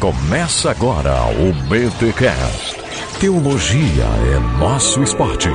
Começa agora o BTCast. Teologia é nosso esporte.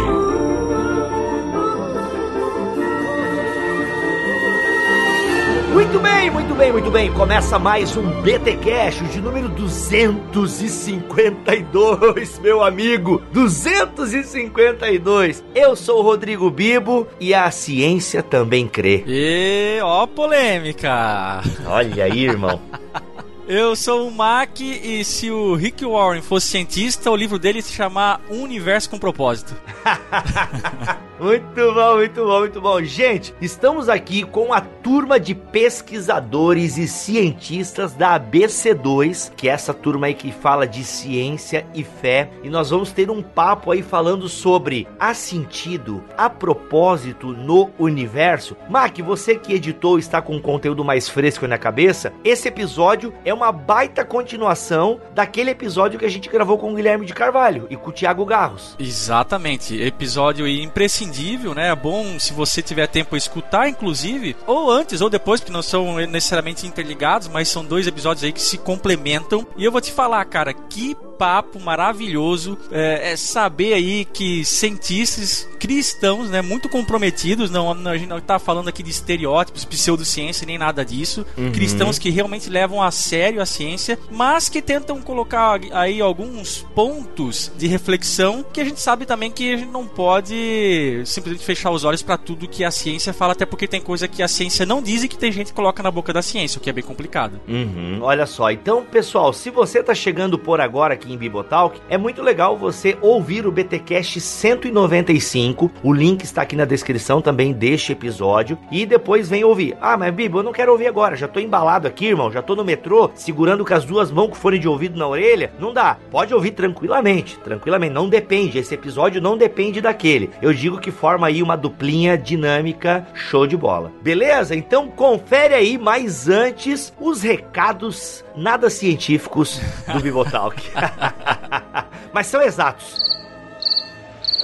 Muito bem, muito bem, muito bem. Começa mais um BT Cash de número 252, meu amigo. 252. Eu sou o Rodrigo Bibo e a ciência também crê. E ó, polêmica. Olha aí, irmão. Eu sou o Mac e se o Rick Warren fosse cientista, o livro dele se chamar Universo com Propósito. muito bom, muito bom, muito bom. Gente, estamos aqui com a turma de pesquisadores e cientistas da ABC2, que é essa turma aí que fala de ciência e fé, e nós vamos ter um papo aí falando sobre a sentido, a propósito no universo. Mac, você que editou está com um conteúdo mais fresco na cabeça, esse episódio é uma baita continuação daquele episódio que a gente gravou com o Guilherme de Carvalho e com o Thiago Garros. Exatamente, episódio imprescindível, né? É bom se você tiver tempo a escutar, inclusive, ou antes ou depois, porque não são necessariamente interligados, mas são dois episódios aí que se complementam. E eu vou te falar, cara, que papo maravilhoso é, é, saber aí que cientistas cristãos, né, muito comprometidos, não, a gente não está falando aqui de estereótipos, pseudociência, nem nada disso, uhum. cristãos que realmente levam a sério a ciência, mas que tentam colocar aí alguns pontos de reflexão que a gente sabe também que a gente não pode simplesmente fechar os olhos para tudo que a ciência fala, até porque tem coisa que a ciência não diz e que tem gente que coloca na boca da ciência, o que é bem complicado. Uhum. Olha só, então pessoal, se você está chegando por agora aqui em Bibotalk, é muito legal você ouvir o BTcast 195. O link está aqui na descrição também deste episódio e depois vem ouvir. Ah, mas Bibo, eu não quero ouvir agora, já tô embalado aqui, irmão, já tô no metrô, segurando com as duas mãos com fone de ouvido na orelha. Não dá. Pode ouvir tranquilamente, tranquilamente, não depende, esse episódio não depende daquele. Eu digo que forma aí uma duplinha dinâmica, show de bola. Beleza? Então confere aí, mas antes os recados nada científicos do Bibotalk. Mas são exatos.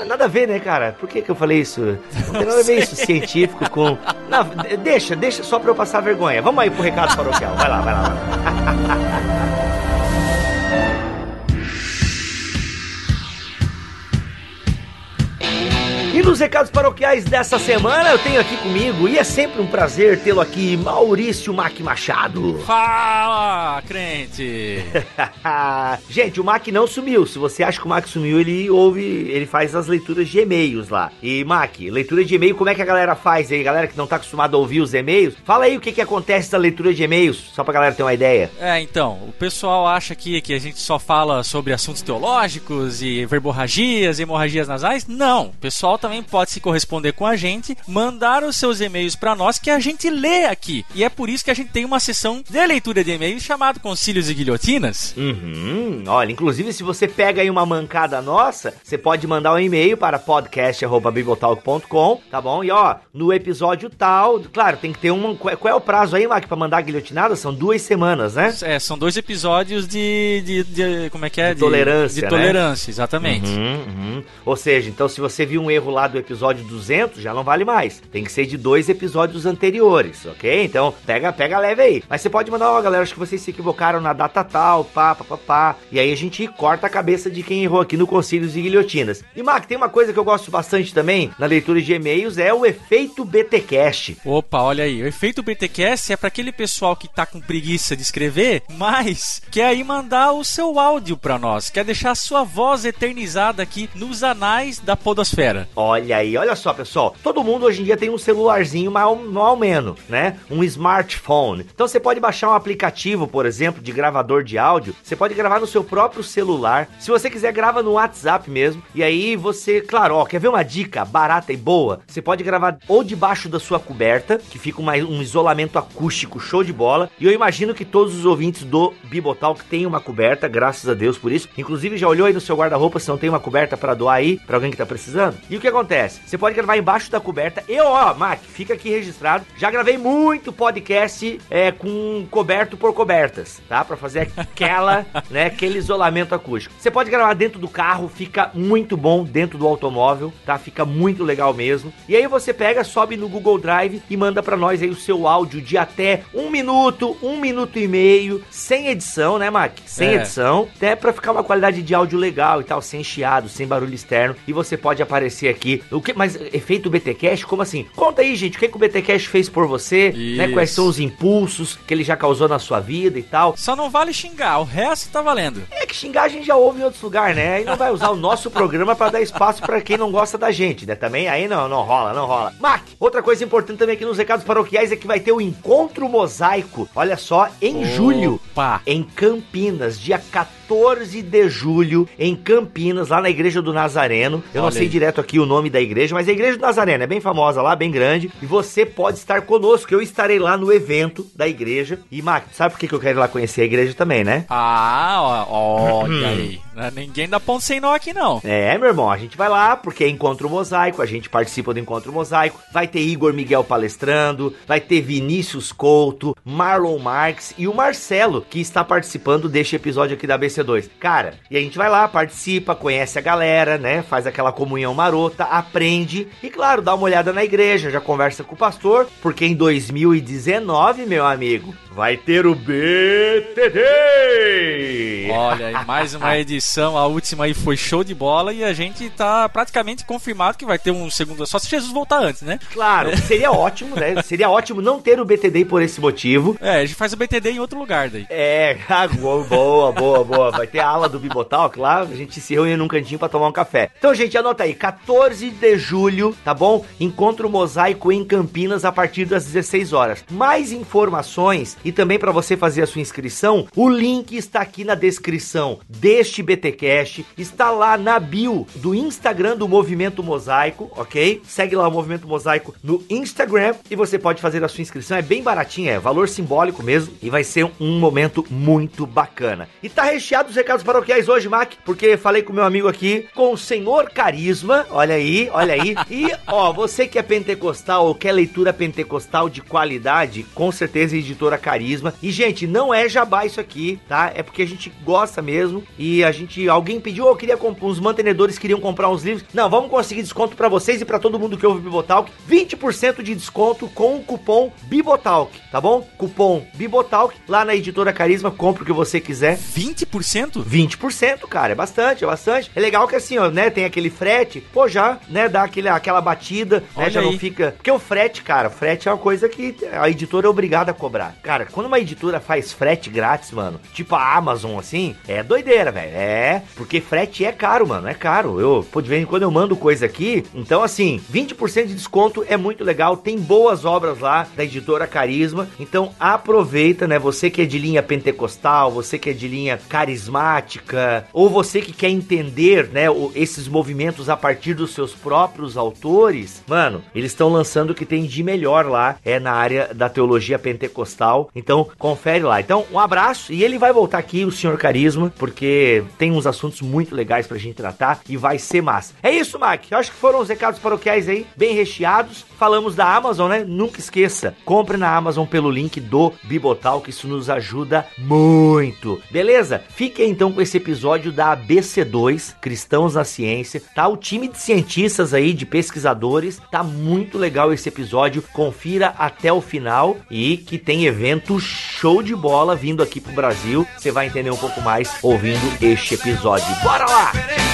Nada a ver, né, cara? Por que, que eu falei isso? Não tem nada a ver isso científico com. Não, deixa, deixa só pra eu passar vergonha. Vamos aí pro recado paroquial. Vai lá, vai lá. Vai lá ha ha ha Nos recados paroquiais dessa semana eu tenho aqui comigo, e é sempre um prazer tê-lo aqui, Maurício Mac Machado. Fala, crente! Gente, o Mac não sumiu. Se você acha que o Mac sumiu, ele ouve, ele faz as leituras de e-mails lá. E Mac, leitura de e-mail, como é que a galera faz aí? Galera que não tá acostumada a ouvir os e-mails, fala aí o que que acontece na leitura de e-mails, só pra galera ter uma ideia. É, então, o pessoal acha que, que a gente só fala sobre assuntos teológicos e verborragias, hemorragias nasais. Não, o pessoal tá também pode se corresponder com a gente, mandar os seus e-mails para nós que a gente lê aqui. E é por isso que a gente tem uma sessão de leitura de e-mails chamado Concílios e Guilhotinas. Uhum. Olha, inclusive se você pega aí uma mancada nossa, você pode mandar um e-mail para podcast@bibotalk.com, tá bom? E ó, no episódio tal, claro, tem que ter um qual é o prazo aí, Mac, para mandar a guilhotinada? São duas semanas, né? É, são dois episódios de, de, de como é que é? De, tolerância, de, tolerância, né? exatamente. Uhum, uhum. Ou seja, então se você viu um erro lá do episódio 200, já não vale mais. Tem que ser de dois episódios anteriores, ok? Então, pega, pega leve aí. Mas você pode mandar, ó, oh, galera, acho que vocês se equivocaram na data tal, pá, pá, pá, pá. E aí a gente corta a cabeça de quem errou aqui no Concílios e Guilhotinas. E, Mac, tem uma coisa que eu gosto bastante também na leitura de e-mails, é o efeito BTcast. Opa, olha aí. O efeito BTcast é para aquele pessoal que tá com preguiça de escrever, mas quer aí mandar o seu áudio para nós, quer deixar a sua voz eternizada aqui nos anais da podosfera. Olha aí, olha só, pessoal. Todo mundo hoje em dia tem um celularzinho mal, mal menos, né? Um smartphone. Então você pode baixar um aplicativo, por exemplo, de gravador de áudio. Você pode gravar no seu próprio celular. Se você quiser, grava no WhatsApp mesmo. E aí você, claro, ó, quer ver uma dica barata e boa? Você pode gravar ou debaixo da sua coberta, que fica uma, um isolamento acústico show de bola. E eu imagino que todos os ouvintes do Bibotalk têm uma coberta, graças a Deus por isso. Inclusive, já olhou aí no seu guarda-roupa se não tem uma coberta para doar aí para alguém que tá precisando? E o que acontece? Acontece? Você pode gravar embaixo da coberta. Eu, ó, Mac, fica aqui registrado. Já gravei muito podcast é, com coberto por cobertas, tá? Pra fazer aquela, né, aquele isolamento acústico. Você pode gravar dentro do carro, fica muito bom dentro do automóvel, tá? Fica muito legal mesmo. E aí você pega, sobe no Google Drive e manda para nós aí o seu áudio de até um minuto, um minuto e meio, sem edição, né, Mac? Sem é. edição, até pra ficar uma qualidade de áudio legal e tal, sem chiado, sem barulho externo. E você pode aparecer aqui. O que, mas efeito BTcast, como assim? Conta aí, gente, o que, que o BTcast fez por você, Isso. né? Quais são os impulsos que ele já causou na sua vida e tal. Só não vale xingar, o resto tá valendo. É que xingar a gente já ouve em outros lugares, né? Aí não vai usar o nosso programa para dar espaço para quem não gosta da gente, né? Também aí não, não rola, não rola. Mac, outra coisa importante também aqui nos recados paroquiais é que vai ter o Encontro Mosaico, olha só, em Opa. julho, em Campinas, dia 14 de julho, em Campinas, lá na Igreja do Nazareno. Eu olha não sei aí. direto aqui o nome da igreja, mas a Igreja do Nazareno é bem famosa lá, bem grande, e você pode estar conosco, eu estarei lá no evento da igreja. E, Mac, sabe por que eu quero ir lá conhecer a igreja também, né? Ah, olha aí. Né? Ninguém dá ponto sem nó aqui, não. É, meu irmão, a gente vai lá porque é Encontro Mosaico, a gente participa do Encontro Mosaico. Vai ter Igor Miguel palestrando, vai ter Vinícius Couto, Marlon Marques e o Marcelo, que está participando deste episódio aqui da BC2. Cara, e a gente vai lá, participa, conhece a galera, né? Faz aquela comunhão marota, aprende e, claro, dá uma olhada na igreja, já conversa com o pastor, porque em 2019, meu amigo, vai ter o BTD! Olha, mais uma edição, a última aí foi show de bola e a gente tá praticamente confirmado que vai ter um segundo, só se Jesus voltar antes, né? Claro, seria ótimo, né? Seria ótimo não ter o BTD por esse motivo. É, a gente faz o BTD em outro lugar daí. É, ah, boa, boa, boa. Vai ter a ala do Bibotalk lá, a gente se reúne num cantinho para tomar um café. Então, gente, anota aí, 14 de julho, tá bom? Encontro Mosaico em Campinas a partir das 16 horas. Mais informações e também para você fazer a sua inscrição, o link está aqui na descrição deste BTcast, está lá na bio do Instagram do Movimento Mosaico, ok? Segue lá o Movimento Mosaico no Instagram e você pode fazer a sua inscrição, é bem baratinho, é valor simbólico mesmo e vai ser um momento muito bacana. E tá recheado os recados paroquiais hoje, Mac, porque falei com meu amigo aqui, com o Senhor Carisma, olha aí, olha aí. E, ó, você que é pentecostal ou quer leitura pentecostal de qualidade, com certeza editora Carisma. E, gente, não é jabá isso aqui, tá? É porque a gente gosta mesmo. E a gente. Alguém pediu, oh, eu queria comprar. Os mantenedores queriam comprar uns livros. Não, vamos conseguir desconto para vocês e para todo mundo que ouve Bibotalk. 20% de desconto com o cupom Bibotalk, tá bom? Cupom Bibotalk lá na editora Carisma. Compre o que você quiser. 20%? 20%, cara. É bastante, é bastante. É legal que assim, ó, né? Tem aquele frete. Pô, já, né? Dá aquele, aquela batida, né? Já aí. não fica. Porque o frete, cara, frete é uma coisa que a editora é obrigada a cobrar. Cara, quando uma editora faz frete grátis, mano, tipo a Amazon, assim, é doideira, velho. É, porque frete é caro, mano, é caro. Eu, pô, de vez em quando eu mando coisa aqui. Então, assim, 20% de desconto é muito legal. Tem boas obras lá da editora Carisma. Então, aproveita, né? Você que é de linha pentecostal, você que é de linha carismática, ou você que quer entender, né, esses movimentos a partir dos seus próprios autores, mano, eles estão lançando o que tem de melhor lá, é na área da teologia pentecostal. Então, confere lá. Então, um abraço e ele vai voltar aqui, o senhor Carisma, porque tem uns assuntos muito legais pra gente tratar e vai ser massa. É isso, Mac. Eu acho que foram os recados paroquiais aí, bem recheados. Falamos da Amazon, né? Nunca esqueça, compre na Amazon pelo link do Bibotal, que isso nos ajuda muito. Beleza? Fique então com esse episódio da ABC2, Cristãos na Ciência. Tá o time de cientistas aí, de pesquisadores. Tá muito legal esse episódio. Confira até o final e que tem evento show de bola vindo aqui pro Brasil. Você vai entender um pouco mais ouvindo este episódio. Bora lá!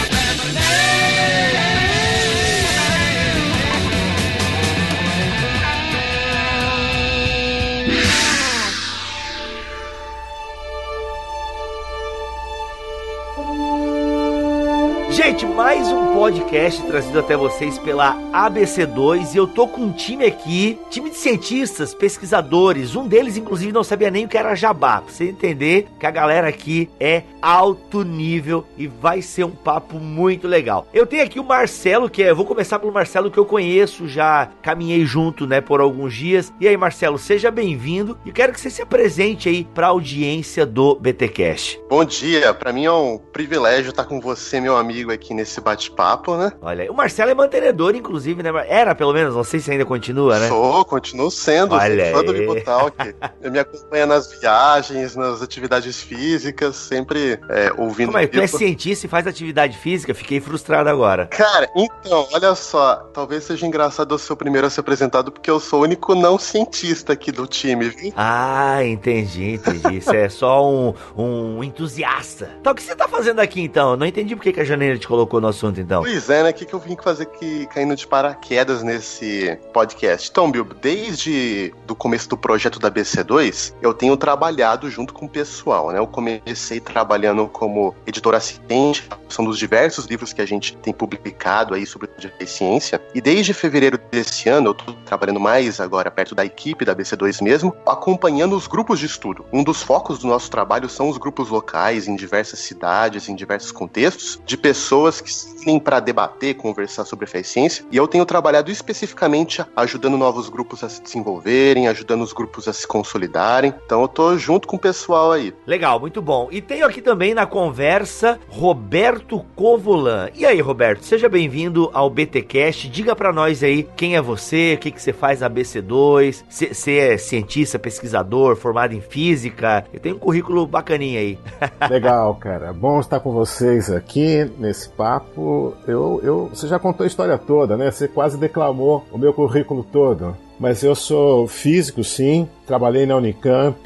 Podcast trazido até vocês pela ABC2 e eu tô com um time aqui, time de cientistas, pesquisadores. Um deles, inclusive, não sabia nem o que era jabá. Pra você entender que a galera aqui é alto nível e vai ser um papo muito legal. Eu tenho aqui o Marcelo, que é. Vou começar pelo Marcelo que eu conheço, já caminhei junto, né, por alguns dias. E aí, Marcelo, seja bem-vindo e quero que você se apresente aí pra audiência do BTcast. Bom dia, para mim é um privilégio estar com você, meu amigo aqui nesse bate-papo, né? Olha, o Marcelo é mantenedor, inclusive, né? Era, pelo menos, não sei se ainda continua, né? Sou, continuo sendo. Olha fã do Bibotalk. Eu me acompanho nas viagens, nas atividades físicas, sempre é, ouvindo. Como é? Tu é cientista e faz atividade física? Fiquei frustrado agora. Cara, então, olha só. Talvez seja engraçado eu ser o primeiro a ser apresentado, porque eu sou o único não cientista aqui do time, viu? Ah, entendi, entendi. Você é só um, um entusiasta. Então, o que você tá fazendo aqui, então? Não entendi por que a Janeira te colocou no assunto, então. Pois é, né? O que, que eu vim fazer aqui caindo de paraquedas nesse podcast? Então, Bill, desde do começo do projeto da BC2, eu tenho trabalhado junto com o pessoal, né? Eu comecei trabalhando como editor assistente, são dos diversos livros que a gente tem publicado aí sobre deficiência. E desde fevereiro desse ano, eu tô trabalhando mais agora perto da equipe da BC2 mesmo, acompanhando os grupos de estudo. Um dos focos do nosso trabalho são os grupos locais em diversas cidades, em diversos contextos, de pessoas que vêm para debater, conversar sobre fé e ciência. E eu tenho trabalhado especificamente ajudando novos grupos a se desenvolverem, ajudando os grupos a se consolidarem. Então eu tô junto com o pessoal aí. Legal, muito bom. E tenho aqui também na conversa Roberto Covolan. E aí, Roberto, seja bem-vindo ao BTcast. Diga para nós aí quem é você, o que que você faz na BC2, você é cientista, pesquisador, formado em física. Eu tenho um currículo bacaninha aí. Legal, cara. Bom estar com vocês aqui nesse papo. Eu, eu, você já contou a história toda, né? Você quase declamou o meu currículo todo. Mas eu sou físico, sim. Trabalhei na Unicamp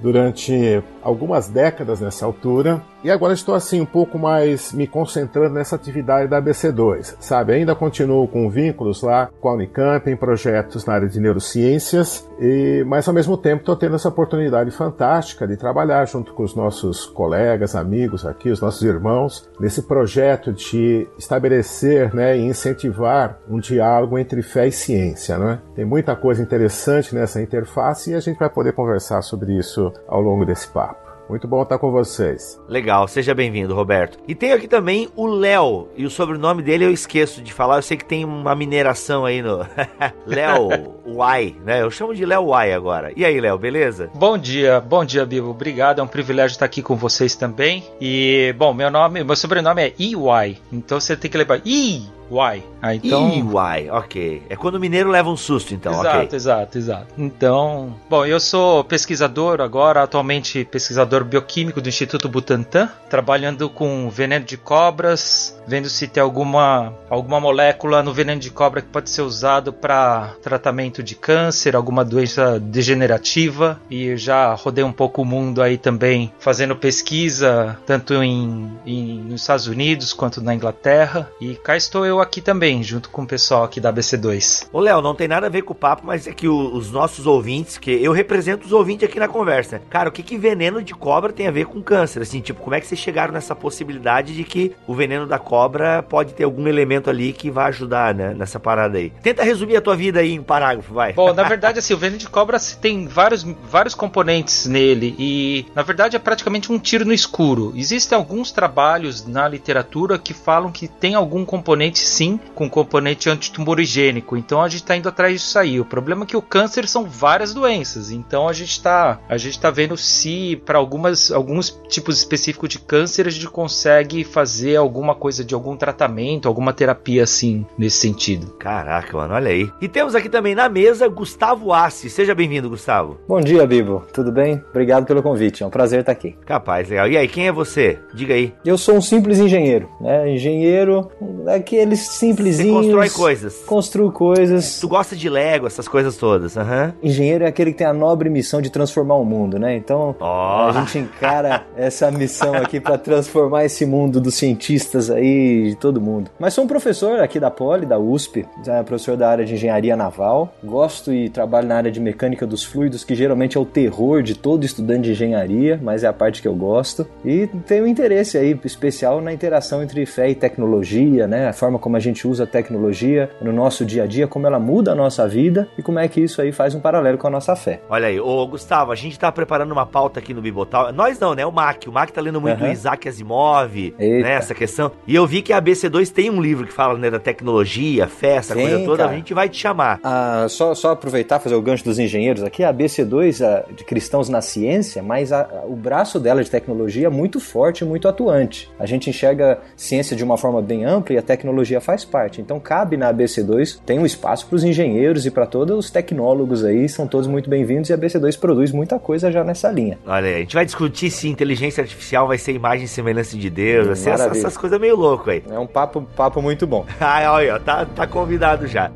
durante algumas décadas nessa altura. E agora estou assim um pouco mais me concentrando nessa atividade da ABC2, sabe? Ainda continuo com vínculos lá com a Unicamp em projetos na área de neurociências, e mas ao mesmo tempo estou tendo essa oportunidade fantástica de trabalhar junto com os nossos colegas, amigos aqui, os nossos irmãos, nesse projeto de estabelecer, né, e incentivar um diálogo entre fé e ciência, né? Tem muita coisa interessante nessa interface e a gente vai poder conversar sobre isso ao longo desse papo. Muito bom estar com vocês. Legal, seja bem-vindo, Roberto. E tem aqui também o Léo, e o sobrenome dele eu esqueço de falar, eu sei que tem uma mineração aí no. Léo Y, né? Eu chamo de Léo Y agora. E aí, Léo, beleza? Bom dia, bom dia, Bibo. Obrigado, é um privilégio estar aqui com vocês também. E, bom, meu nome, meu sobrenome é EY, então você tem que lembrar. I Why. Ah, então... EY, ok. É quando o mineiro leva um susto, então, exato, ok. Exato, exato. Então, bom, eu sou pesquisador agora, atualmente pesquisador bioquímico do Instituto Butantan, trabalhando com veneno de cobras, vendo se tem alguma, alguma molécula no veneno de cobra que pode ser usado para tratamento de câncer, alguma doença degenerativa. E já rodei um pouco o mundo aí também, fazendo pesquisa, tanto em, em nos Estados Unidos quanto na Inglaterra. E cá estou eu aqui também, junto com o pessoal aqui da BC2. Ô, Léo, não tem nada a ver com o papo, mas é que o, os nossos ouvintes, que eu represento os ouvintes aqui na conversa. Cara, o que, que veneno de cobra tem a ver com câncer? Assim, tipo, como é que vocês chegaram nessa possibilidade de que o veneno da cobra pode ter algum elemento ali que vai ajudar, né, nessa parada aí? Tenta resumir a tua vida aí em parágrafo, vai. Bom, na verdade, assim, o veneno de cobra tem vários, vários componentes nele e, na verdade, é praticamente um tiro no escuro. Existem alguns trabalhos na literatura que falam que tem algum componente sim com componente antitumorigênico. Então a gente está indo atrás disso aí. O problema é que o câncer são várias doenças. Então a gente está a gente tá vendo se para algumas alguns tipos específicos de câncer a gente consegue fazer alguma coisa de algum tratamento, alguma terapia assim nesse sentido. Caraca, mano, olha aí. E temos aqui também na mesa Gustavo Assi. Seja bem-vindo, Gustavo. Bom dia, Bibo. Tudo bem? Obrigado pelo convite. É um prazer estar aqui. Capaz, legal. E aí, quem é você? Diga aí. Eu sou um simples engenheiro, né? Engenheiro é aqueles simplesinhos. Você constrói coisas. Construo coisas. Tu gosta de Lego, essas coisas todas, aham. Uhum. Engenheiro é aquele que tem a nobre missão de transformar o mundo, né? Então, oh. a gente encara essa missão aqui para transformar esse mundo dos cientistas aí, de todo mundo. Mas sou um professor aqui da Poli, da USP, professor da área de engenharia naval. Gosto e trabalho na área de mecânica dos fluidos, que geralmente é o terror de todo estudante de engenharia, mas é a parte que eu gosto. E tenho interesse aí especial na interação entre fé e tecnologia, né? A forma como a gente usa a tecnologia no nosso dia a dia, como ela muda a nossa vida e como é que isso aí faz um paralelo com a nossa fé. Olha aí, ô Gustavo, a gente tá preparando uma pauta aqui no Bibotal. Nós não, né? O Mac. O Mac tá lendo muito uhum. Isaac Asimov, Eita. né? Essa questão. E eu vi que a ABC2 tem um livro que fala né, da tecnologia, fé, essa tem, coisa toda. Cara. A gente vai te chamar. Ah, só, só aproveitar, fazer o gancho dos engenheiros aqui. A ABC2 a, de Cristãos na Ciência, mas a, a, o braço dela de tecnologia é muito forte, muito atuante. A gente enxerga ciência de uma forma bem ampla e a tecnologia faz parte. Então cabe na ABC2, tem um espaço para os engenheiros e para todos os tecnólogos aí, são todos muito bem-vindos e a ABC2 produz muita coisa já nessa linha. Olha aí, a gente vai discutir se inteligência artificial vai ser imagem e semelhança de Deus, assim, essas, essas coisas meio louco aí. É um papo, papo muito bom. ah, olha, tá, tá convidado já.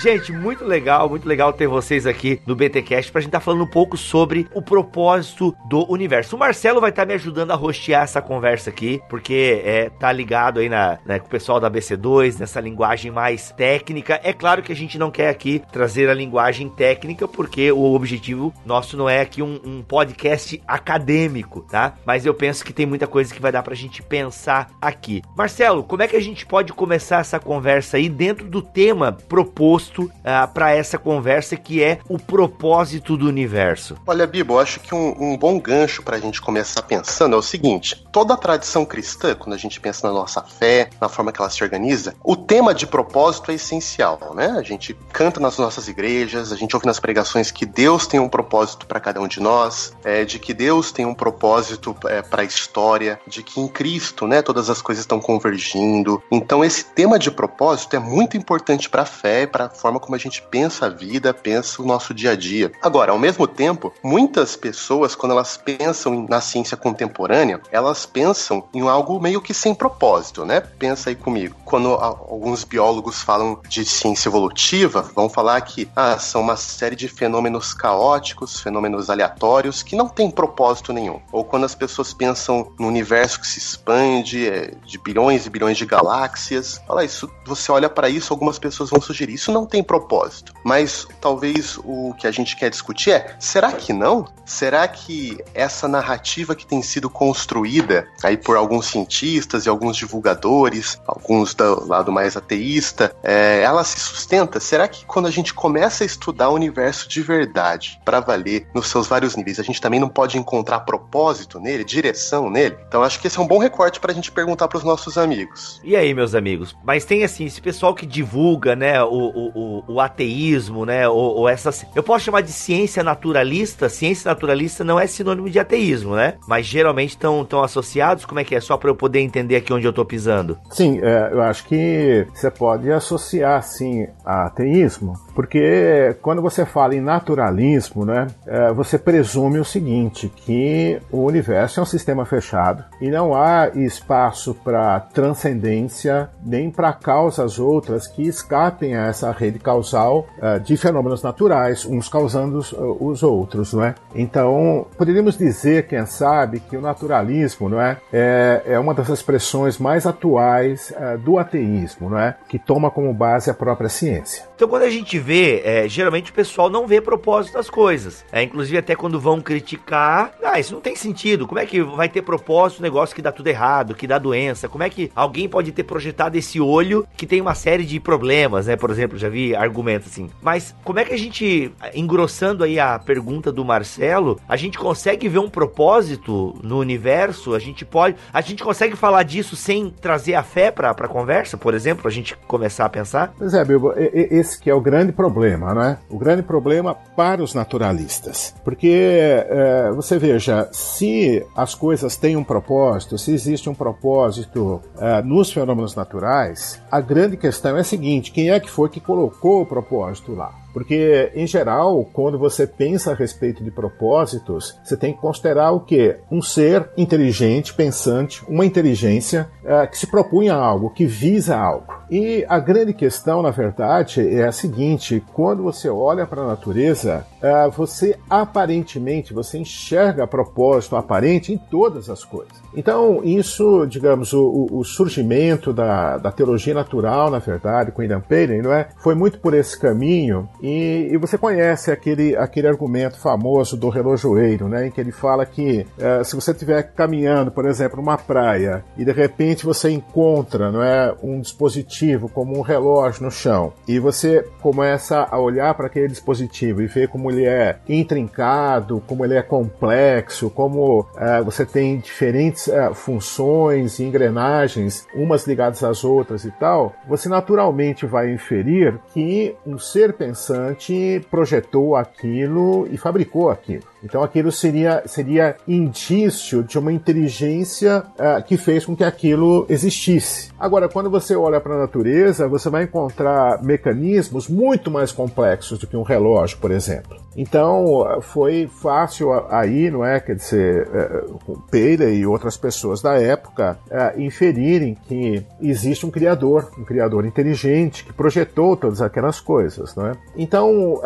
Gente, muito legal, muito legal ter vocês aqui no BTcast pra gente estar tá falando um pouco sobre o propósito do universo. O Marcelo vai estar tá me ajudando a rostear essa conversa aqui, porque é tá ligado aí na, né, com o pessoal da BC2, nessa linguagem mais técnica. É claro que a gente não quer aqui trazer a linguagem técnica, porque o objetivo nosso não é aqui um, um podcast acadêmico, tá? Mas eu penso que tem muita coisa que vai dar pra gente pensar aqui. Marcelo, como é que a gente pode começar essa conversa aí dentro do tema proposto uh, ah, para essa conversa que é o propósito do universo. Olha, Bibo, eu acho que um, um bom gancho para a gente começar pensando é o seguinte: toda a tradição cristã, quando a gente pensa na nossa fé, na forma que ela se organiza, o tema de propósito é essencial, né? A gente canta nas nossas igrejas, a gente ouve nas pregações que Deus tem um propósito para cada um de nós, é, de que Deus tem um propósito é, para a história, de que em Cristo, né, todas as coisas estão convergindo. Então, esse tema de propósito é muito importante para a fé, para forma como a gente pensa a vida, pensa o nosso dia a dia. Agora, ao mesmo tempo, muitas pessoas, quando elas pensam na ciência contemporânea, elas pensam em algo meio que sem propósito, né? Pensa aí comigo. Quando alguns biólogos falam de ciência evolutiva, vão falar que ah, são uma série de fenômenos caóticos, fenômenos aleatórios que não têm propósito nenhum. Ou quando as pessoas pensam no universo que se expande, é, de bilhões e bilhões de galáxias, fala isso, você olha para isso, algumas pessoas vão sugerir isso não tem propósito. Mas talvez o que a gente quer discutir é: será que não? Será que essa narrativa que tem sido construída aí por alguns cientistas e alguns divulgadores, alguns do lado mais ateísta, é, ela se sustenta? Será que quando a gente começa a estudar o universo de verdade, para valer nos seus vários níveis, a gente também não pode encontrar propósito nele, direção nele? Então acho que esse é um bom recorte para a gente perguntar para os nossos amigos. E aí, meus amigos? Mas tem assim, esse pessoal que divulga, né, o, o o, o ateísmo, né? Ou, ou essas. Eu posso chamar de ciência naturalista. Ciência naturalista não é sinônimo de ateísmo, né? Mas geralmente estão associados. Como é que é? Só para eu poder entender aqui onde eu tô pisando. Sim, é, eu acho que você pode associar, sim, a ateísmo, porque quando você fala em naturalismo, né? É, você presume o seguinte: que o universo é um sistema fechado e não há espaço para transcendência nem para causas outras que escapem a essa rede causal uh, de fenômenos naturais, uns causando os, os, outros, não é? Então, poderíamos dizer, quem sabe, que o naturalismo, não é, é, é uma das expressões mais atuais do ateísmo, não é, que toma como base a própria ciência. Então, quando a gente vê, é, geralmente o pessoal não vê propósito das coisas. É, inclusive, até quando vão criticar, ah, isso não tem sentido. Como é que vai ter propósito um negócio que dá tudo errado, que dá doença? Como é que alguém pode ter projetado esse olho que tem uma série de problemas, né? Por exemplo, já vi argumentos assim. Mas como é que a gente, engrossando aí a pergunta do Marcelo, a gente consegue ver um propósito no universo? A gente pode, a gente consegue falar disso sem trazer a fé para a conversa, por exemplo, a gente começar a pensar? Pois é, Bilbo, esse que é o grande problema, não é? O grande problema para os naturalistas. Porque é, você veja, se as coisas têm um propósito, se existe um propósito é, nos fenômenos naturais, a grande questão é a seguinte: quem é que foi que colocou o propósito lá. Porque, em geral, quando você pensa a respeito de propósitos, você tem que considerar o que? Um ser inteligente, pensante, uma inteligência é, que se propunha algo, que visa algo. E a grande questão, na verdade, é a seguinte: quando você olha para a natureza, você aparentemente você enxerga propósito aparente em todas as coisas. Então, isso, digamos, o, o surgimento da, da, teologia natural, na verdade, com William Paley, não é? Foi muito por esse caminho. E, e, você conhece aquele, aquele argumento famoso do relojoeiro, né? Em que ele fala que uh, se você estiver caminhando, por exemplo, numa praia e de repente você encontra, não é, um dispositivo como um relógio no chão e você começa a olhar para aquele dispositivo e ver como ele é intrincado, como ele é complexo, como uh, você tem diferentes uh, funções e engrenagens, umas ligadas às outras e tal, você naturalmente vai inferir que um ser pensante projetou aquilo e fabricou aquilo. Então aquilo seria, seria indício de uma inteligência uh, que fez com que aquilo existisse. Agora, quando você olha para a natureza, você vai encontrar mecanismos muito mais complexos do que um relógio, por exemplo. Então foi fácil aí, não é? Quer dizer, uh, Peira e outras pessoas da época uh, inferirem que existe um criador, um criador inteligente que projetou todas aquelas coisas, não é? Então,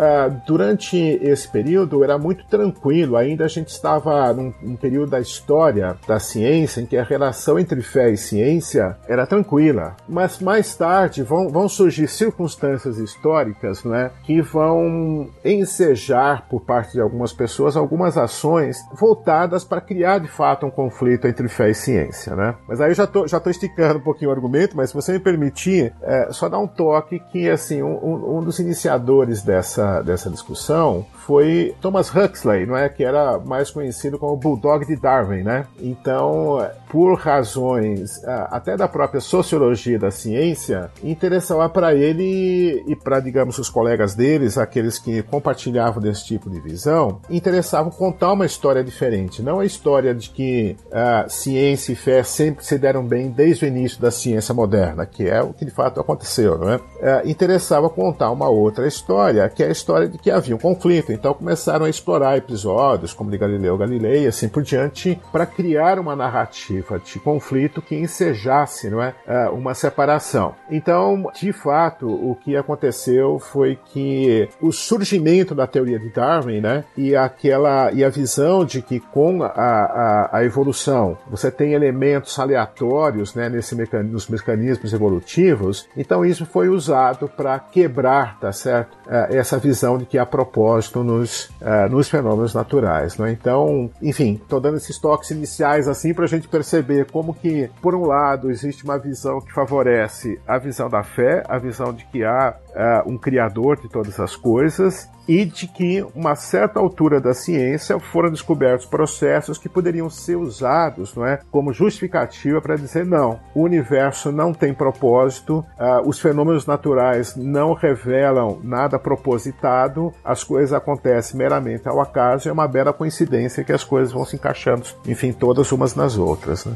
durante esse período era muito tranquilo tranquilo, ainda a gente estava num, num, período da história da ciência em que a relação entre fé e ciência era tranquila. Mas mais tarde vão, vão surgir circunstâncias históricas né, que vão ensejar por parte de algumas pessoas algumas ações voltadas para criar de fato um conflito entre fé e ciência. Né? Mas aí eu já estou já tô esticando um pouquinho o argumento, mas se você me permitir, é, só dar um toque que assim um, um dos iniciadores dessa, dessa discussão foi Thomas Huxley, não é, que era mais conhecido como Bulldog de Darwin, né? Então, por razões até da própria sociologia da ciência, interessava para ele e para, digamos, os colegas deles, aqueles que compartilhavam desse tipo de visão, interessavam contar uma história diferente, não a história de que a ciência e fé sempre se deram bem desde o início da ciência moderna, que é o que de fato aconteceu, não é? é interessava contar uma outra história, que é a história de que havia um conflito então começaram a explorar episódios como de Galileu Galilei assim por diante para criar uma narrativa de conflito que ensejasse não é, é, uma separação. Então, de fato, o que aconteceu foi que o surgimento da teoria de Darwin né, e aquela e a visão de que com a, a, a evolução você tem elementos aleatórios né, nesse mecanismo, nos mecanismos evolutivos, então isso foi usado para quebrar, tá certo, é, essa visão de que a propósito nos, uh, nos fenômenos naturais. Então, enfim, estou dando esses toques iniciais assim para a gente perceber como que, por um lado, existe uma visão que favorece a visão da fé, a visão de que há uh, um criador de todas as coisas e de que, uma certa altura da ciência, foram descobertos processos que poderiam ser usados não é, como justificativa para dizer não, o universo não tem propósito, uh, os fenômenos naturais não revelam nada propositado, as coisas acontecem meramente ao acaso, é uma bela coincidência que as coisas vão se encaixando, enfim, todas umas nas outras. Né?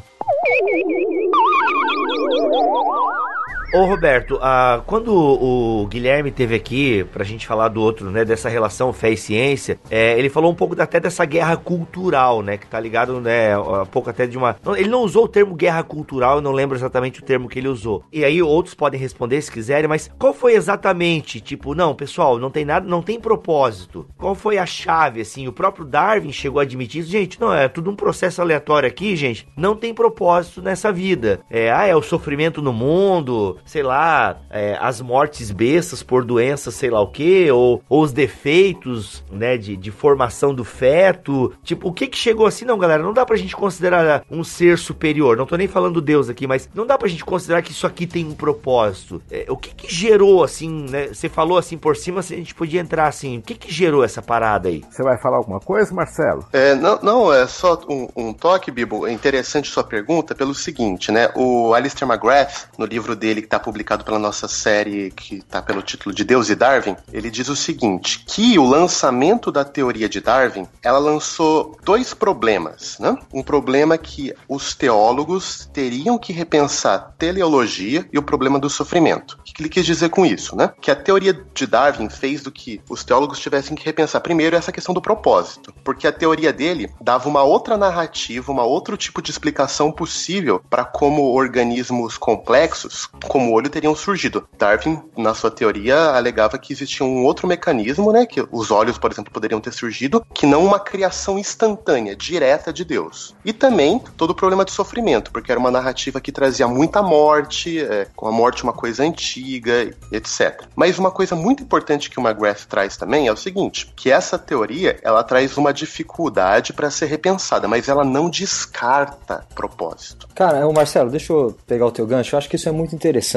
Ô Roberto, ah, quando o Guilherme teve aqui pra gente falar do outro, né, dessa relação fé e ciência, é, ele falou um pouco até dessa guerra cultural, né, que tá ligado, né, um pouco até de uma... Ele não usou o termo guerra cultural, eu não lembro exatamente o termo que ele usou. E aí outros podem responder se quiserem, mas qual foi exatamente, tipo, não, pessoal, não tem nada, não tem propósito. Qual foi a chave, assim, o próprio Darwin chegou a admitir isso, gente, não, é tudo um processo aleatório aqui, gente, não tem propósito nessa vida. É, ah, é o sofrimento no mundo, sei lá, é, as mortes bestas por doenças, sei lá o que, ou, ou os defeitos, né, de, de formação do feto. Tipo, o que que chegou assim? Não, galera, não dá pra gente considerar um ser superior. Não tô nem falando Deus aqui, mas não dá pra gente considerar que isso aqui tem um propósito. É, o que que gerou, assim, né? Você falou assim por cima, se a gente podia entrar assim. O que que gerou essa parada aí? Você vai falar alguma coisa, Marcelo? É, não, não, é só um, um toque, Bibo. É interessante sua pergunta pelo seguinte, né? O Alistair McGrath, no livro dele que tá publicado pela nossa série, que está pelo título de Deus e Darwin, ele diz o seguinte: que o lançamento da teoria de Darwin ela lançou dois problemas. Né? Um problema que os teólogos teriam que repensar teleologia e o problema do sofrimento. O que ele quis dizer com isso? Né? Que a teoria de Darwin fez do que os teólogos tivessem que repensar primeiro essa questão do propósito, porque a teoria dele dava uma outra narrativa, uma outro tipo de explicação possível para como organismos complexos, como o olho teriam surgido. Darwin, na sua teoria, alegava que existia um outro mecanismo, né, que os olhos, por exemplo, poderiam ter surgido, que não uma criação instantânea, direta de Deus. E também todo o problema de sofrimento, porque era uma narrativa que trazia muita morte, é, com a morte uma coisa antiga, etc. Mas uma coisa muito importante que o McGrath traz também é o seguinte, que essa teoria, ela traz uma dificuldade para ser repensada, mas ela não descarta propósito. Cara, o Marcelo, deixa eu pegar o teu gancho, eu acho que isso é muito interessante.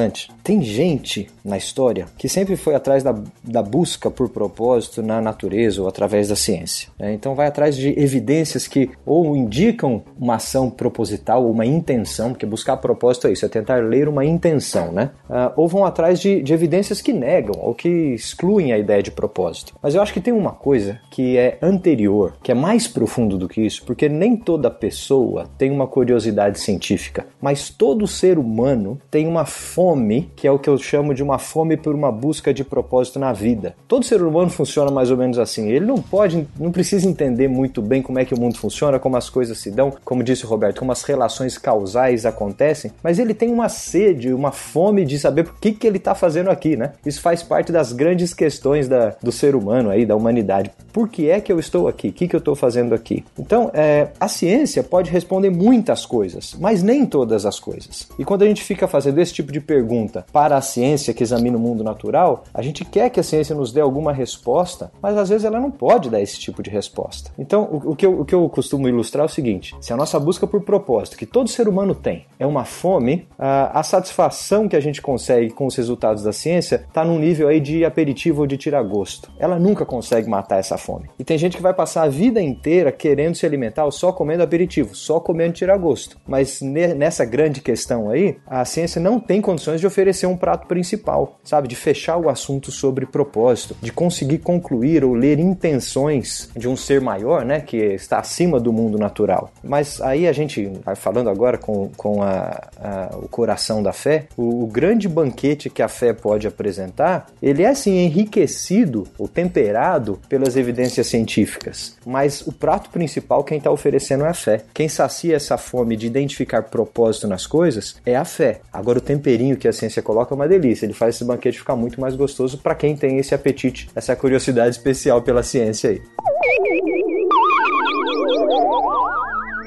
Tem gente na história que sempre foi atrás da, da busca por propósito na natureza ou através da ciência. Né? Então vai atrás de evidências que ou indicam uma ação proposital, uma intenção, porque buscar propósito é isso, é tentar ler uma intenção, né? Uh, ou vão atrás de, de evidências que negam ou que excluem a ideia de propósito. Mas eu acho que tem uma coisa que é anterior, que é mais profundo do que isso, porque nem toda pessoa tem uma curiosidade científica, mas todo ser humano tem uma fome, que é o que eu chamo de uma fome por uma busca de propósito na vida. Todo ser humano funciona mais ou menos assim. Ele não pode, não precisa entender muito bem como é que o mundo funciona, como as coisas se dão, como disse o Roberto, como as relações causais acontecem, mas ele tem uma sede, uma fome de saber o que, que ele está fazendo aqui, né? Isso faz parte das grandes questões da, do ser humano aí, da humanidade. Por que é que eu estou aqui? O que, que eu estou fazendo aqui? Então, é, a ciência pode responder muitas coisas, mas nem todas as coisas. E quando a gente fica fazendo esse tipo de pergunta para a ciência que examina o mundo natural, a gente quer que a ciência nos dê alguma resposta, mas às vezes ela não pode dar esse tipo de resposta. Então, o, o, que, eu, o que eu costumo ilustrar é o seguinte: se a nossa busca por propósito, que todo ser humano tem, é uma fome, a, a satisfação que a gente consegue com os resultados da ciência está num nível aí de aperitivo ou de tirar gosto. Ela nunca consegue matar essa fome. E tem gente que vai passar a vida inteira querendo se alimentar só comendo aperitivo, só comendo tirar gosto. Mas nessa grande questão aí, a ciência não tem condições de oferecer um prato principal, sabe? De fechar o assunto sobre propósito, de conseguir concluir ou ler intenções de um ser maior, né? Que está acima do mundo natural. Mas aí a gente, falando agora com, com a, a, o coração da fé, o, o grande banquete que a fé pode apresentar, ele é assim enriquecido ou temperado pelas evidências científicas. Mas o prato principal quem está oferecendo é a fé. Quem sacia essa fome de identificar propósito nas coisas é a fé. Agora o temperinho que a ciência coloca é uma delícia. Ele faz esse banquete ficar muito mais gostoso para quem tem esse apetite, essa curiosidade especial pela ciência aí.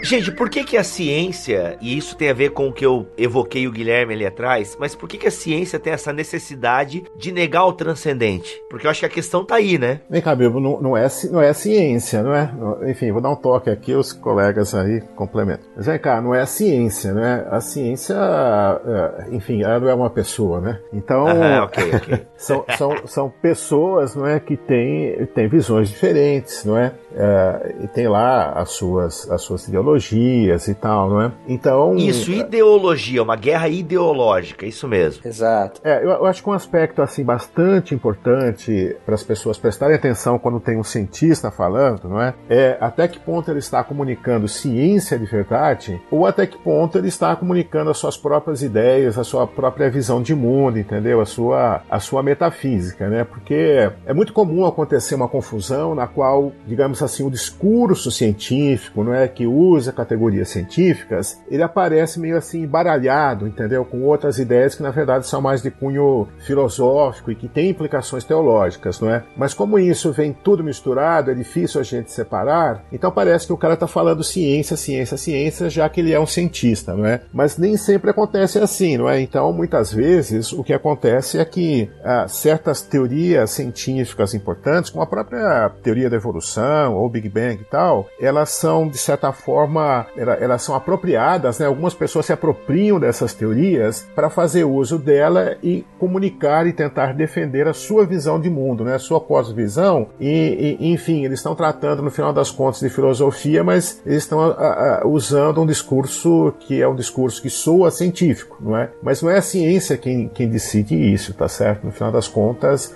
Gente, por que que a ciência, e isso tem a ver com o que eu evoquei o Guilherme ali atrás, mas por que que a ciência tem essa necessidade de negar o transcendente? Porque eu acho que a questão tá aí, né? Vem cá, Bibo, não, não, é, não é ciência, não é? Enfim, vou dar um toque aqui, os colegas aí complementam. Mas vem cá, não é a ciência, né? A ciência, é, enfim, ela não é uma pessoa, né? Então, Aham, okay, okay. são, são, são pessoas, não é, que têm, têm visões diferentes, não é? é? E tem lá as suas, as suas ideologias ideologias e tal, não é? Então. Isso, ideologia, uma guerra ideológica, isso mesmo. Exato. É, eu, eu acho que um aspecto assim bastante importante para as pessoas prestarem atenção quando tem um cientista falando, não é? É até que ponto ele está comunicando ciência de verdade ou até que ponto ele está comunicando as suas próprias ideias, a sua própria visão de mundo, entendeu? A sua, a sua metafísica, né? Porque é muito comum acontecer uma confusão na qual, digamos assim, o discurso científico, não é, que usa usa categorias científicas, ele aparece meio assim embaralhado, entendeu? Com outras ideias que na verdade são mais de cunho filosófico e que têm implicações teológicas, não é? Mas como isso vem tudo misturado, é difícil a gente separar, então parece que o cara está falando ciência, ciência, ciência, já que ele é um cientista, não é? Mas nem sempre acontece assim, não é? Então, muitas vezes, o que acontece é que ah, certas teorias científicas importantes, como a própria teoria da evolução ou Big Bang e tal, elas são, de certa forma, forma elas são apropriadas, né? algumas pessoas se apropriam dessas teorias para fazer uso dela e comunicar e tentar defender a sua visão de mundo, né? a sua pós-visão. E, e, enfim, eles estão tratando, no final das contas, de filosofia, mas eles estão a, a, usando um discurso que é um discurso que soa científico, não é? Mas não é a ciência quem, quem decide isso, tá certo? No final das contas,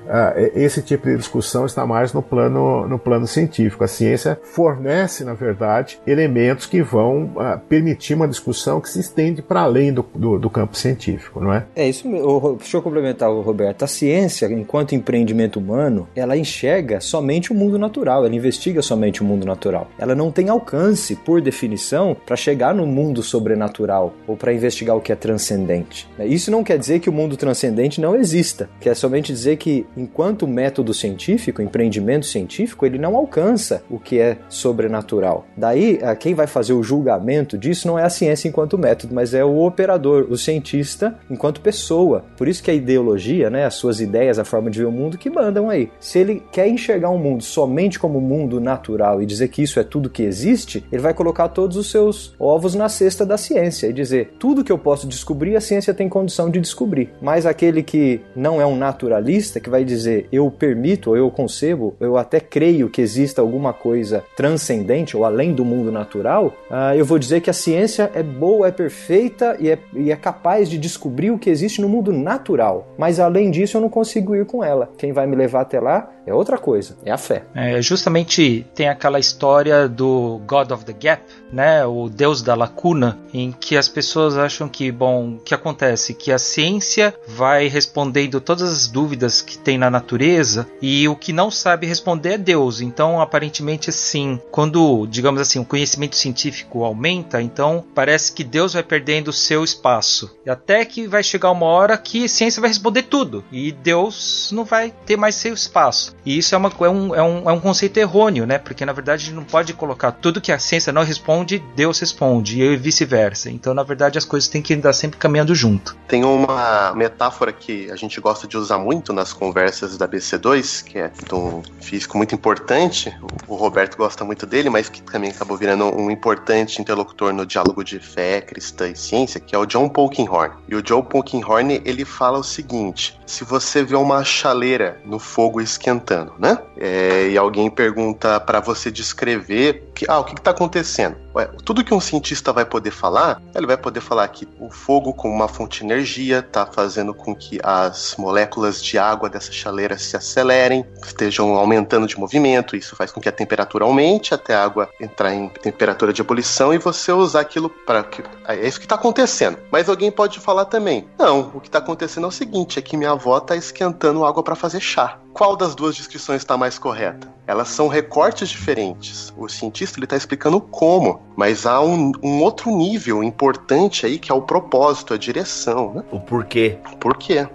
esse tipo de discussão está mais no plano, no plano científico. A ciência fornece, na verdade, elementos elementos que vão uh, permitir uma discussão que se estende para além do, do, do, campo científico, não é? É isso mesmo. Deixa eu complementar, Roberto. A ciência, enquanto empreendimento humano, ela enxerga somente o mundo natural, ela investiga somente o mundo natural. Ela não tem alcance, por definição, para chegar no mundo sobrenatural ou para investigar o que é transcendente. Isso não quer dizer que o mundo transcendente não exista, quer somente dizer que, enquanto método científico, empreendimento científico, ele não alcança o que é sobrenatural. Daí, quem vai fazer o julgamento disso não é a ciência enquanto método, mas é o operador, o cientista enquanto pessoa. Por isso que a ideologia, né, as suas ideias, a forma de ver o mundo que mandam aí. Se ele quer enxergar um mundo somente como mundo natural e dizer que isso é tudo que existe, ele vai colocar todos os seus ovos na cesta da ciência e dizer tudo que eu posso descobrir, a ciência tem condição de descobrir. Mas aquele que não é um naturalista, que vai dizer eu permito, ou eu concebo, eu até creio que exista alguma coisa transcendente ou além do mundo natural, uh, eu vou dizer que a ciência é boa, é perfeita e é, e é capaz de descobrir o que existe no mundo natural. Mas além disso, eu não consigo ir com ela. Quem vai me levar até lá é outra coisa, é a fé. É, justamente tem aquela história do God of the Gap, né, o Deus da lacuna, em que as pessoas acham que, bom, o que acontece? Que a ciência vai respondendo todas as dúvidas que tem na natureza e o que não sabe responder é Deus. Então, aparentemente, sim, quando, digamos assim, o conhecimento científico aumenta, então parece que Deus vai perdendo o seu espaço. E até que vai chegar uma hora que a ciência vai responder tudo e Deus não vai ter mais seu espaço. E isso é, uma, é, um, é, um, é um conceito errôneo, né? Porque na verdade a gente não pode colocar tudo que a ciência não responde, Deus responde, e vice-versa. Então, na verdade, as coisas têm que andar sempre caminhando junto. Tem uma metáfora que a gente gosta de usar muito nas conversas da BC2, que é de um físico muito importante, o Roberto gosta muito dele, mas que também acabou virando um importante interlocutor no diálogo de fé, cristã e ciência, que é o John Polkinghorne. E o John Polkinghorne, ele fala o seguinte: se você vê uma chaleira no fogo esquentando, né? É, e alguém pergunta para você descrever que, ah, o que está acontecendo. Tudo que um cientista vai poder falar, ele vai poder falar que o fogo, como uma fonte de energia, está fazendo com que as moléculas de água dessa chaleira se acelerem, estejam aumentando de movimento. Isso faz com que a temperatura aumente até a água entrar em temperatura de ebulição e você usar aquilo para que é isso que está acontecendo. Mas alguém pode falar também, não, o que está acontecendo é o seguinte, é que minha avó está esquentando água para fazer chá. Qual das duas descrições está mais correta? Elas são recortes diferentes. O cientista está explicando como, mas há um, um, outro nível importante aí que é o propósito, a direção, né? O porquê. O porquê.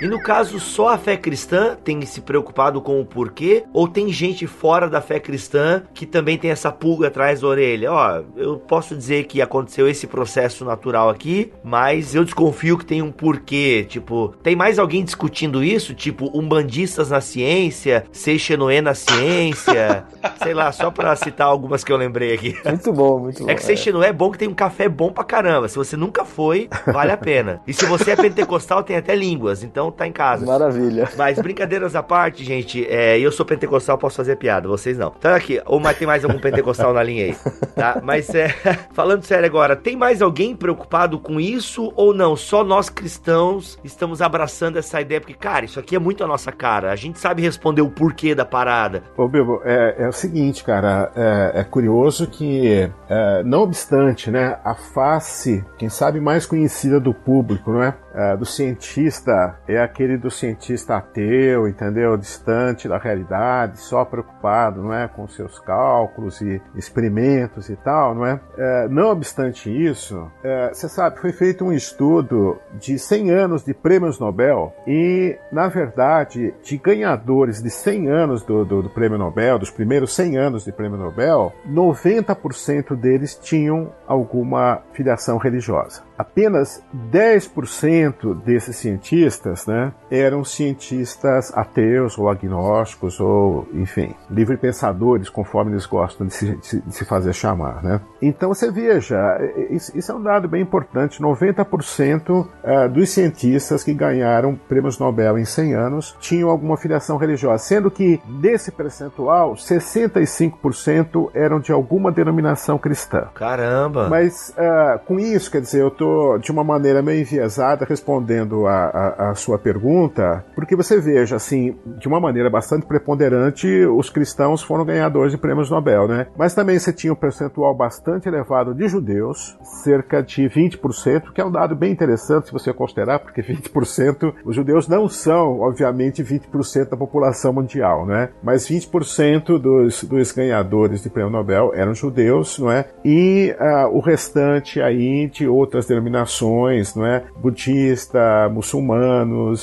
E no caso, só a fé cristã tem se preocupado com o porquê? Ou tem gente fora da fé cristã que também tem essa pulga atrás da orelha? Ó, eu posso dizer que aconteceu esse processo natural aqui, mas eu desconfio que tem um porquê. Tipo, tem mais alguém discutindo isso? Tipo, umbandistas na ciência, Seixenoé na ciência, sei lá, só pra citar algumas que eu lembrei aqui. Muito bom, muito bom. É que Seixenoé é bom que tem um café bom pra caramba. Se você nunca foi, vale a pena. E se você é pentecostal, tem até línguas. Então, então tá em casa. Maravilha. Mas brincadeiras à parte, gente, é, eu sou pentecostal, posso fazer piada, vocês não. Então aqui, ou mas tem mais algum pentecostal na linha aí, tá? Mas é, falando sério agora, tem mais alguém preocupado com isso ou não? Só nós cristãos estamos abraçando essa ideia, porque, cara, isso aqui é muito a nossa cara. A gente sabe responder o porquê da parada. Ô, Bibo, é, é o seguinte, cara, é, é curioso que, é, não obstante, né, a face, quem sabe mais conhecida do público, não é? é do cientista é aquele do cientista ateu, entendeu? Distante da realidade, só preocupado, não é, com seus cálculos e experimentos e tal, não é? é não obstante isso, é, você sabe, foi feito um estudo de 100 anos de prêmios Nobel e, na verdade, de ganhadores de 100 anos do, do, do prêmio Nobel, dos primeiros 100 anos de prêmio Nobel, 90% deles tinham alguma filiação religiosa. Apenas 10% desses cientistas né, eram cientistas ateus ou agnósticos ou, enfim, livre pensadores, conforme eles gostam de se, de se fazer chamar. Né? Então você veja, isso é um dado bem importante: 90% eh, dos cientistas que ganharam prêmios Nobel em 100 anos tinham alguma filiação religiosa, sendo que desse percentual, 65% eram de alguma denominação cristã. Caramba! Mas uh, com isso, quer dizer, eu estou de uma maneira meio enviesada respondendo a, a, a, sua sua pergunta, porque você veja, assim, de uma maneira bastante preponderante, os cristãos foram ganhadores de prêmios Nobel, né? Mas também você tinha um percentual bastante elevado de judeus, cerca de 20%, que é um dado bem interessante se você considerar, porque 20%, os judeus não são, obviamente, 20% da população mundial, né? Mas 20% dos, dos ganhadores de prêmio Nobel eram judeus, não é? E uh, o restante aí de outras denominações, não é? Budista,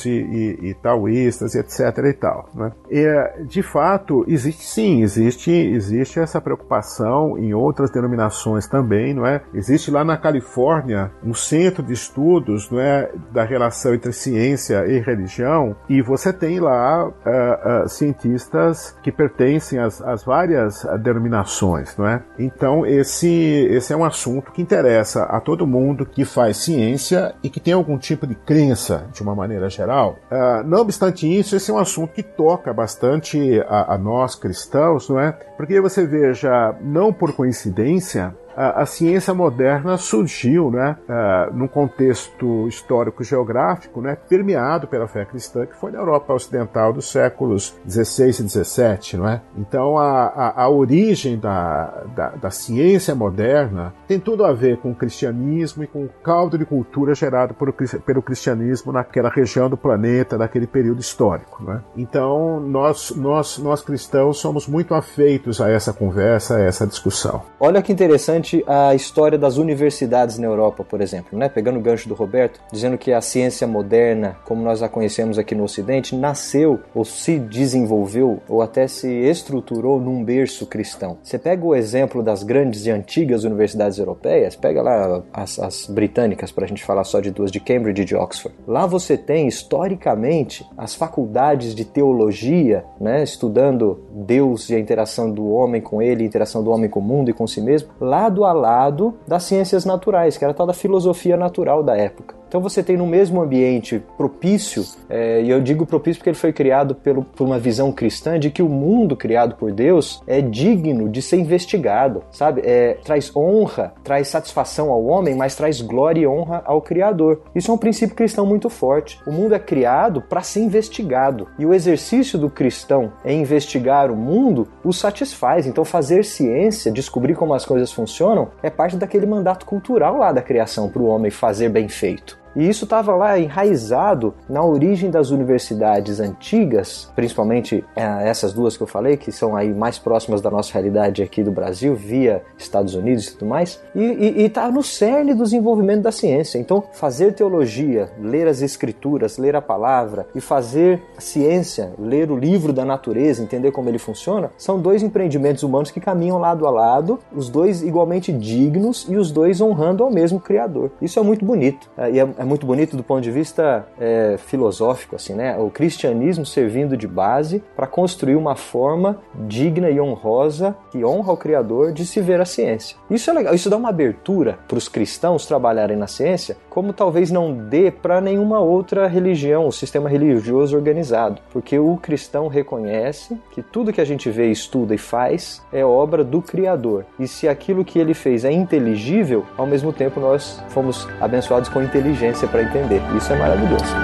e, e, e taoístas, etc. e tal, né? E, de fato, existe sim, existe, existe essa preocupação em outras denominações também, não é? Existe lá na Califórnia um centro de estudos, não é, da relação entre ciência e religião, e você tem lá uh, uh, cientistas que pertencem às, às várias denominações, não é? Então esse esse é um assunto que interessa a todo mundo que faz ciência e que tem algum tipo de crença de uma maneira geral. Uh, não obstante isso, esse é um assunto que toca bastante a, a nós cristãos, não é? Porque você veja, não por coincidência, a, a ciência moderna surgiu né, uh, num contexto histórico-geográfico né, permeado pela fé cristã, que foi na Europa Ocidental dos séculos XVI e XVII. Não é? Então, a, a, a origem da, da, da, ciência moderna tem tudo a ver com o cristianismo e com o caldo de cultura gerado por, pelo cristianismo naquela região do planeta, naquele período histórico. Não é? Então, nós, nós, nós cristãos somos muito afeitos a essa conversa, a essa discussão. Olha que interessante a história das universidades na Europa, por exemplo, né? pegando o gancho do Roberto, dizendo que a ciência moderna, como nós a conhecemos aqui no Ocidente, nasceu ou se desenvolveu ou até se estruturou num berço cristão. Você pega o exemplo das grandes e antigas universidades europeias, pega lá as, as britânicas, para a gente falar só de duas, de Cambridge e de Oxford. Lá você tem, historicamente, as faculdades de teologia, né? estudando Deus e a interação do homem com ele, a interação do homem com o mundo e com si mesmo. Lá lado a lado das ciências naturais, que era a tal da filosofia natural da época. Então você tem no mesmo ambiente propício, é, e eu digo propício porque ele foi criado pelo, por uma visão cristã de que o mundo criado por Deus é digno de ser investigado, sabe? É, traz honra, traz satisfação ao homem, mas traz glória e honra ao Criador. Isso é um princípio cristão muito forte. O mundo é criado para ser investigado, e o exercício do cristão em investigar o mundo o satisfaz. Então fazer ciência, descobrir como as coisas funcionam, é parte daquele mandato cultural lá da criação para o homem fazer bem feito. E isso estava lá enraizado na origem das universidades antigas, principalmente é, essas duas que eu falei, que são aí mais próximas da nossa realidade aqui do Brasil, via Estados Unidos e tudo mais, e está no cerne do desenvolvimento da ciência. Então, fazer teologia, ler as escrituras, ler a palavra e fazer ciência, ler o livro da natureza, entender como ele funciona, são dois empreendimentos humanos que caminham lado a lado, os dois igualmente dignos e os dois honrando ao mesmo Criador. Isso é muito bonito. É, e é, é muito bonito do ponto de vista é, filosófico, assim, né? O cristianismo servindo de base para construir uma forma digna e honrosa que honra o Criador de se ver a ciência. Isso é legal, isso dá uma abertura para os cristãos trabalharem na ciência, como talvez não dê para nenhuma outra religião, o sistema religioso organizado, porque o cristão reconhece que tudo que a gente vê, estuda e faz é obra do Criador. E se aquilo que ele fez é inteligível, ao mesmo tempo nós fomos abençoados com inteligência para entender. Isso é maravilhoso.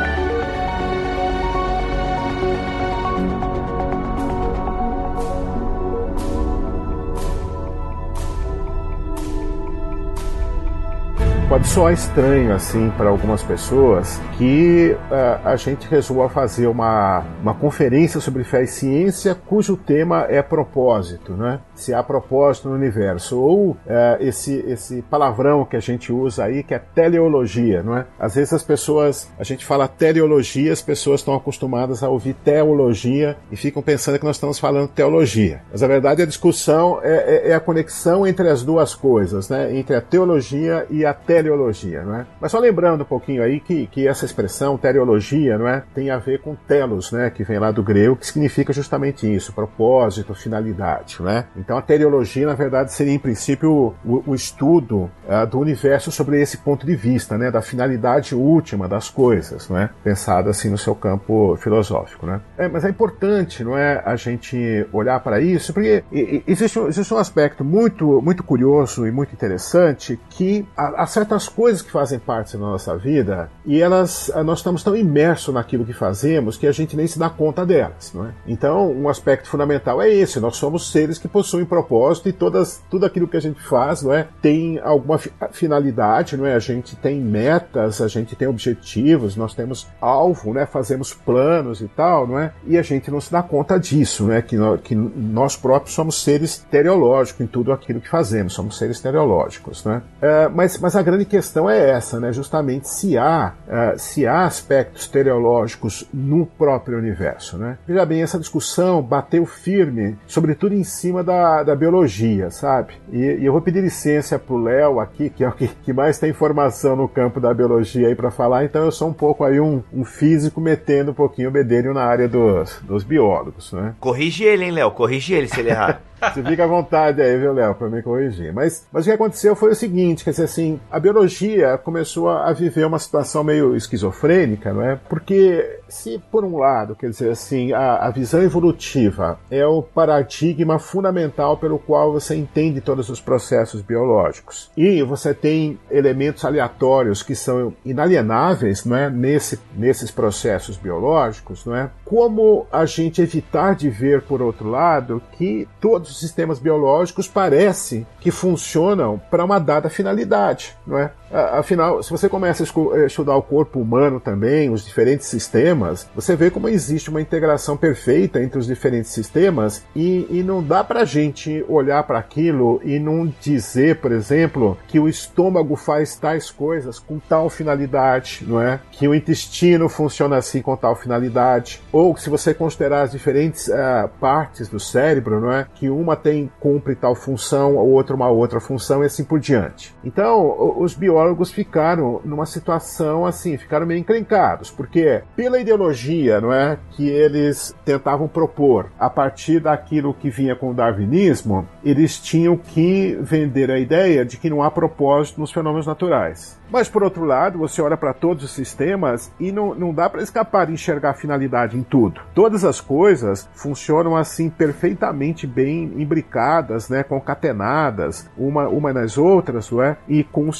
pode soar estranho assim para algumas pessoas que uh, a gente resolva fazer uma, uma conferência sobre fé e ciência cujo tema é propósito, né? Se há propósito no universo ou uh, esse esse palavrão que a gente usa aí que é teleologia, não é? Às vezes as pessoas a gente fala teleologia, as pessoas estão acostumadas a ouvir teologia e ficam pensando que nós estamos falando teologia. Mas a verdade a discussão é, é, é a conexão entre as duas coisas, né? Entre a teologia e a teleologia teleologia, não é? Mas só lembrando um pouquinho aí que, que essa expressão teleologia, não é, tem a ver com telos, né, que vem lá do grego, que significa justamente isso, propósito, finalidade, né? Então a teleologia, na verdade, seria em princípio o, o estudo uh, do universo sobre esse ponto de vista, né, da finalidade última das coisas, não é? Pensada assim no seu campo filosófico, né? É, mas é importante, não é, a gente olhar para isso, porque existe, existe um aspecto muito muito curioso e muito interessante que a certa certas coisas que fazem parte da nossa vida e elas nós estamos tão imersos naquilo que fazemos que a gente nem se dá conta delas, não é? Então, um aspecto fundamental é esse: nós somos seres que possuem propósito e todas, tudo aquilo que a gente faz, não é, tem alguma finalidade, não é? A gente tem metas, a gente tem objetivos, nós temos alvo, né? Fazemos planos e tal, não é? E a gente não se dá conta disso, né? Que, nós, que nós próprios somos seres teleológicos em tudo aquilo que fazemos, somos seres teleológicos, né? É, mas, mas a grande questão é essa, né? Justamente se há, uh, se há aspectos teleológicos no próprio universo, né? Veja bem, essa discussão bateu firme, sobretudo em cima da, da biologia, sabe? E, e eu vou pedir licença pro Léo aqui, que é o que, que, mais tem informação no campo da biologia aí para falar, então eu sou um pouco aí um, um físico metendo um pouquinho o bedelho na área dos, dos biólogos, né? Corrige ele, hein, Léo? Corrige ele se ele errar. Você fica à vontade aí, viu, Léo, para me corrigir. Mas, mas o que aconteceu foi o seguinte, quer dizer assim, a biologia começou a viver uma situação meio esquizofrênica, não é? Porque se por um lado, quer dizer assim, a, a visão evolutiva é o paradigma fundamental pelo qual você entende todos os processos biológicos e você tem elementos aleatórios que são inalienáveis, não é, nesse, nesses processos biológicos, não é? Como a gente evitar de ver por outro lado que todos os sistemas biológicos parecem que funcionam para uma dada finalidade, não é? Afinal, se você começa a eh, estudar o corpo humano também, os diferentes sistemas, você vê como existe uma integração perfeita entre os diferentes sistemas e, e não dá para a gente olhar para aquilo e não dizer, por exemplo, que o estômago faz tais coisas com tal finalidade, não é? Que o intestino funciona assim com tal finalidade, ou se você considerar as diferentes uh, partes do cérebro, não é? Que uma tem cumpre tal função, a outra uma outra função e assim por diante. Então, os biólogos ficaram numa situação assim, ficaram meio encrencados, porque pela ideologia, não é, que eles tentavam propor a partir daquilo que vinha com o darwinismo, eles tinham que vender a ideia de que não há propósito nos fenômenos naturais. Mas, por outro lado, você olha para todos os sistemas e não, não dá para escapar de enxergar finalidade em tudo. Todas as coisas funcionam assim perfeitamente bem imbricadas, né, concatenadas, uma, uma nas outras, não é? e com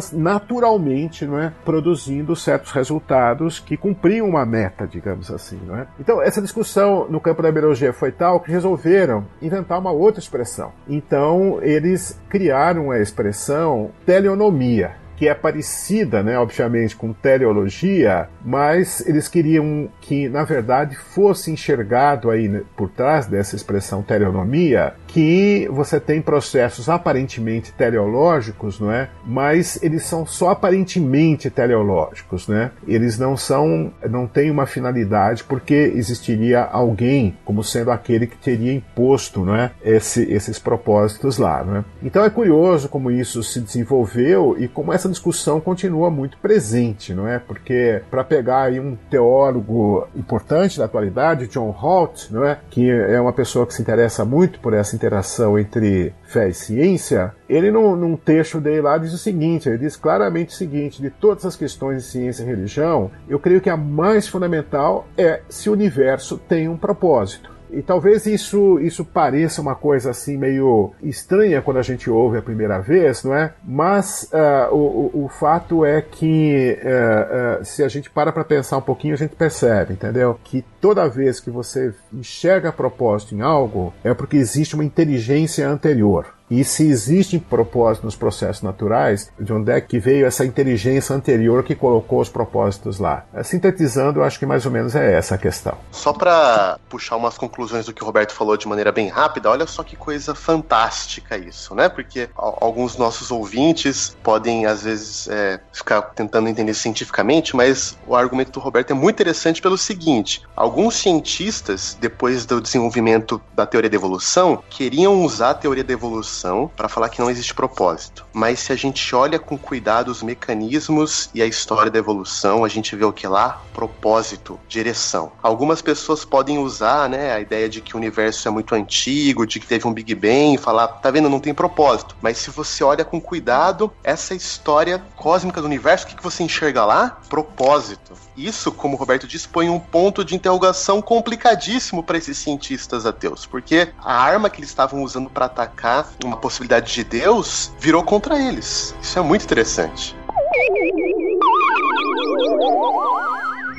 sistemas naturalmente não é? produzindo certos resultados que cumpriam uma meta, digamos assim. Não é? Então, essa discussão no campo da biologia foi tal que resolveram inventar uma outra expressão. Então, eles criaram a expressão teleonomia que é parecida, né, obviamente, com teleologia, mas eles queriam que, na verdade, fosse enxergado aí né, por trás dessa expressão teleonomia que você tem processos aparentemente teleológicos, não é? Mas eles são só aparentemente teleológicos, né? Eles não são, não têm uma finalidade porque existiria alguém como sendo aquele que teria imposto, não é? Esse, esses propósitos lá, é? Então é curioso como isso se desenvolveu e como essa discussão continua muito presente, não é? Porque para pegar aí um teólogo importante da atualidade, John Holt, não é? Que é uma pessoa que se interessa muito por essa interação entre fé e ciência, ele num, num texto dele lá diz o seguinte, ele diz claramente o seguinte, de todas as questões de ciência e religião, eu creio que a mais fundamental é se o universo tem um propósito. E talvez isso, isso pareça uma coisa assim meio estranha quando a gente ouve a primeira vez, não é? Mas uh, o, o, fato é que uh, uh, se a gente para para pensar um pouquinho, a gente percebe, entendeu? Que toda vez que você enxerga propósito em algo, é porque existe uma inteligência anterior. E se existe propósito nos processos naturais, de onde é que veio essa inteligência anterior que colocou os propósitos lá? É, sintetizando, eu acho que mais ou menos é essa a questão. Só para puxar umas conclusões do que o Roberto falou de maneira bem rápida, olha só que coisa fantástica isso, né? Porque alguns nossos ouvintes podem, às vezes, é, ficar tentando entender cientificamente, mas o argumento do Roberto é muito interessante pelo seguinte: alguns cientistas, depois do desenvolvimento da teoria da evolução, queriam usar a teoria da evolução para falar que não existe propósito. Mas se a gente olha com cuidado os mecanismos e a história da evolução, a gente vê o que lá? Propósito, direção. Algumas pessoas podem usar, né, a ideia de que o universo é muito antigo, de que teve um Big Bang, e falar, tá vendo, não tem propósito. Mas se você olha com cuidado essa história cósmica do universo, o que, que você enxerga lá? Propósito. Isso, como o Roberto disse, põe um ponto de interrogação complicadíssimo para esses cientistas ateus, porque a arma que eles estavam usando para atacar uma possibilidade de Deus, virou contra eles. Isso é muito interessante.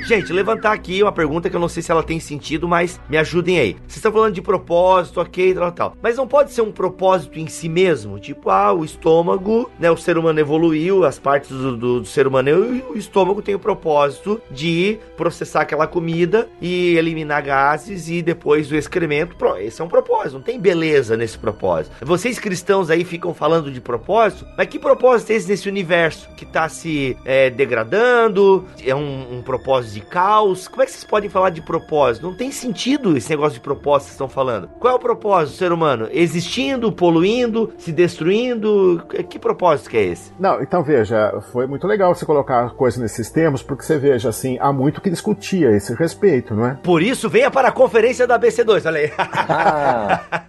Gente, levantar aqui uma pergunta que eu não sei se ela tem sentido, mas me ajudem aí. Vocês estão falando de propósito, ok, tal, tal. Mas não pode ser um propósito em si mesmo? Tipo, ah, o estômago, né? O ser humano evoluiu, as partes do, do, do ser humano, e o estômago tem o propósito de processar aquela comida e eliminar gases e depois o excremento. Esse é um propósito, não tem beleza nesse propósito. Vocês cristãos aí ficam falando de propósito, mas que propósito é esse nesse universo que está se é, degradando? É um, um propósito de caos? Como é que vocês podem falar de propósito? Não tem sentido esse negócio de propósito que vocês estão falando. Qual é o propósito do ser humano? Existindo, poluindo, se destruindo? Que propósito que é esse? Não, então veja, foi muito legal você colocar a coisa nesses termos, porque você veja, assim, há muito que discutia esse respeito, não é? Por isso, venha para a conferência da BC2, olha aí.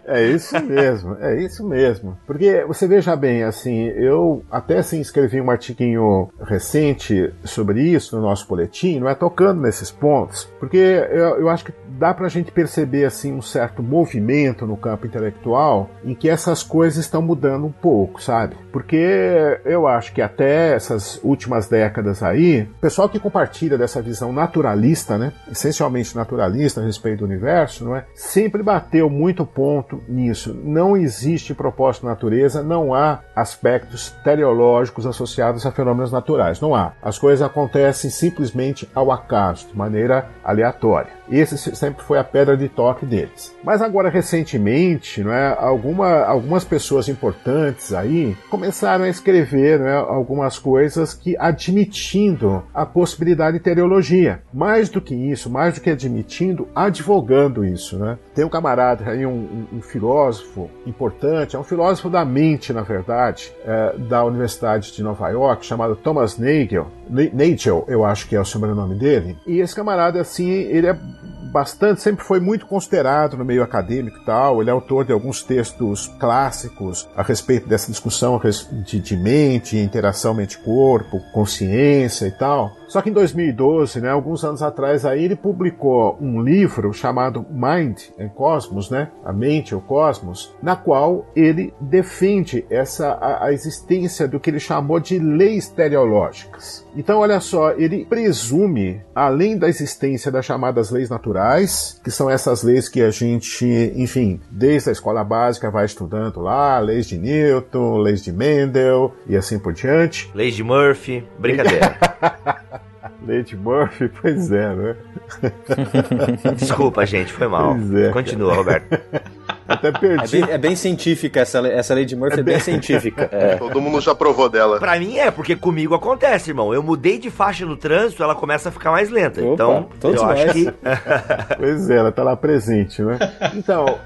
é isso mesmo, é isso mesmo. Porque você veja bem, assim, eu até assim escrevi um artiguinho recente sobre isso no nosso boletim, não é? Tocando nesses pontos, porque eu, eu acho que dá para a gente perceber assim um certo movimento no campo intelectual em que essas coisas estão mudando um pouco, sabe? Porque eu acho que até essas últimas décadas aí, o pessoal que compartilha dessa visão naturalista, né, essencialmente naturalista a respeito do universo, não é? Sempre bateu muito ponto nisso. Não existe propósito da natureza, não há aspectos teleológicos associados a fenômenos naturais, não há. As coisas acontecem simplesmente ao acaso, de maneira aleatória. Esse sempre foi a pedra de toque deles. Mas agora, recentemente, não é, alguma, algumas pessoas importantes aí começaram a escrever é, algumas coisas que admitindo a possibilidade de teleologia. Mais do que isso, mais do que admitindo, advogando isso. Né? Tem um camarada aí, um, um, um filósofo importante, é um filósofo da mente, na verdade, é, da Universidade de Nova York, chamado Thomas Nagel. Nagel, eu acho que é o sobrenome dele. E esse camarada, assim, ele é bastante, sempre foi muito considerado no meio acadêmico e tal. Ele é autor de alguns textos clássicos a respeito dessa discussão de, de mente, interação mente-corpo, consciência e tal. Só que em 2012, né, alguns anos atrás, aí ele publicou um livro chamado Mind and Cosmos, né, a mente, o cosmos, na qual ele defende essa a, a existência do que ele chamou de leis teleológicas. Então, olha só, ele presume, além da existência das chamadas leis naturais, que são essas leis que a gente, enfim, desde a escola básica vai estudando lá, leis de Newton, leis de Mendel e assim por diante. Leis de Murphy, brincadeira. Lady Murphy, pois é, né? Desculpa, gente, foi mal. É, Continua, Roberto. Até perdi. É bem, é bem, científica essa, essa Lady Murphy, é, é bem, científica. É. Todo mundo já provou dela. Pra mim é, porque comigo acontece, irmão. Eu mudei de faixa no trânsito, ela começa a ficar mais lenta. Opa, então, eu nós. acho que. pois é, ela tá lá presente, né? Então,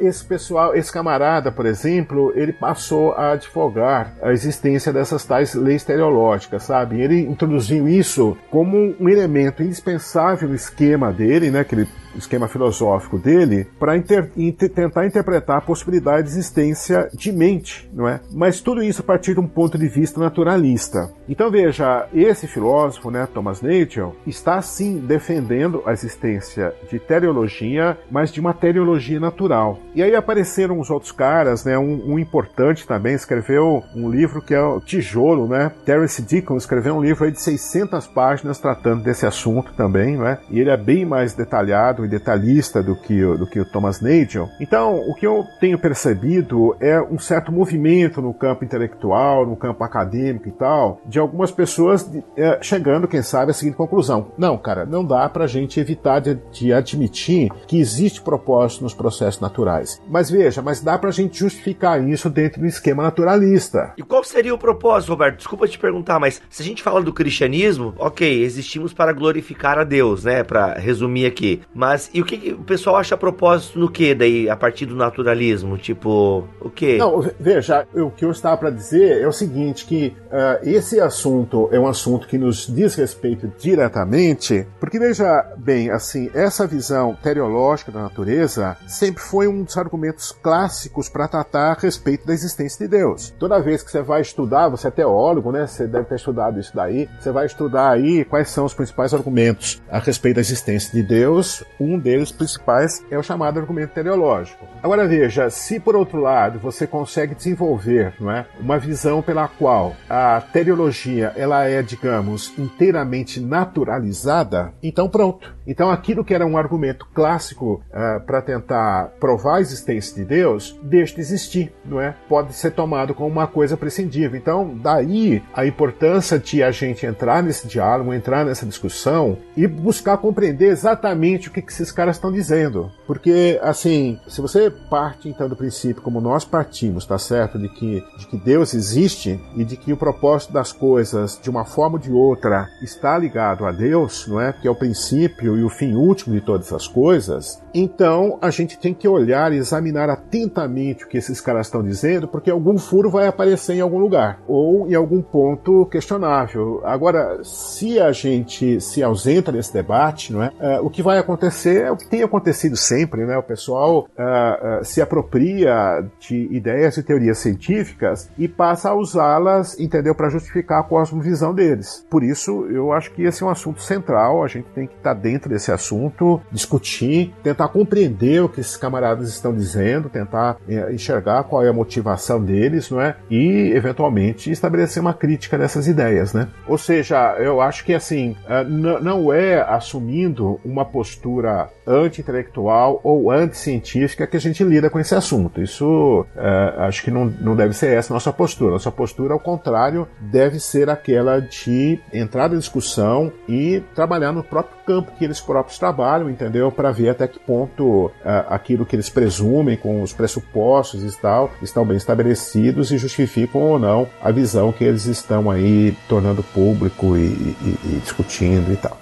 esse pessoal, esse camarada, por exemplo, ele passou a advogar a existência dessas tais leis teleológicas, sabe? Ele introduziu isso como um elemento indispensável no esquema dele, né? Que ele esquema filosófico dele para inter, inter, tentar interpretar a possibilidade de existência de mente, não é? Mas tudo isso a partir de um ponto de vista naturalista. Então veja, esse filósofo, né, Thomas Nagel, está sim defendendo a existência de teleologia, mas de uma teleologia natural. E aí apareceram os outros caras, né? Um, um importante também escreveu um livro que é o Tijolo, né? Terence Deacon escreveu um livro aí de 600 páginas tratando desse assunto também, né? E ele é bem mais detalhado e detalhista do que, do que o Thomas Nagel. Então, o que eu tenho percebido é um certo movimento no campo intelectual, no campo acadêmico e tal, de algumas pessoas é, chegando, quem sabe, à seguinte conclusão: não, cara, não dá para a gente evitar de, de, admitir que existe propósito nos processos naturais. Mas veja, mas dá para a gente justificar isso dentro do esquema naturalista. E qual seria o propósito, Roberto? Desculpa te perguntar, mas se a gente fala do cristianismo, ok, existimos para glorificar a Deus, né? Para resumir aqui. Mas mas e o que, que, o pessoal acha a propósito no que daí, a partir do naturalismo? Tipo, o que? Não, veja, o que eu estava para dizer é o seguinte, que uh, esse assunto é um assunto que nos diz respeito diretamente, porque veja bem, assim, essa visão teleológica da natureza sempre foi um dos argumentos clássicos para tratar a respeito da existência de Deus. Toda vez que você vai estudar, você é teólogo, né? Você deve ter estudado isso daí, você vai estudar aí quais são os principais argumentos a respeito da existência de Deus um deles principais é o chamado argumento teleológico. Agora veja, se por outro lado você consegue desenvolver não é, uma visão pela qual a teleologia ela é, digamos, inteiramente naturalizada, então pronto. Então aquilo que era um argumento clássico uh, para tentar provar a existência de Deus, deixa de existir, não é? Pode ser tomado como uma coisa prescindível. Então daí a importância de a gente entrar nesse diálogo, entrar nessa discussão e buscar compreender exatamente o que, que esses caras estão dizendo. Porque, assim, se você parte então do princípio, como nós partimos, tá certo? De que, de que Deus existe e de que o propósito das coisas, de uma forma ou de outra, está ligado a Deus, não é? Que é o princípio e o fim último de todas as coisas, então a gente tem que olhar e examinar atentamente o que esses caras estão dizendo, porque algum furo vai aparecer em algum lugar ou em algum ponto questionável. Agora, se a gente se ausenta desse debate, não é? Uh, o que vai acontecer é o que tem acontecido sempre, né? O pessoal uh, uh, se apropria de ideias e teorias científicas e passa a usá-las, entendeu, para justificar a cosmovisão deles. Por isso, eu acho que esse é um assunto central. A gente tem que estar dentro desse assunto, discutir, tentar compreender o que esses camaradas estão dizendo, tentar é, enxergar qual é a motivação deles, não é? E eventualmente estabelecer uma crítica dessas ideias, né? Ou seja, eu acho que assim é, não é assumindo uma postura anti-intelectual ou anti-científica que a gente lida com esse assunto. Isso é, acho que não, não deve ser essa nossa postura. Nossa postura, ao contrário, deve ser aquela de entrar na discussão e trabalhar no próprio campo que eles próprios trabalham, entendeu? Para ver até que ponto uh, aquilo que eles presumem com os pressupostos e tal estão bem estabelecidos e justificam ou não a visão que eles estão aí tornando público e, e, e discutindo e tal.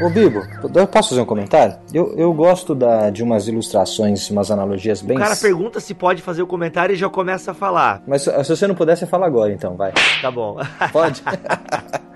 Ô Bibo, eu posso fazer um comentário? Eu, eu gosto da, de umas ilustrações, umas analogias bem. O cara pergunta se pode fazer o comentário e já começa a falar. Mas se você não puder, você fala agora então, vai. Tá bom. Pode?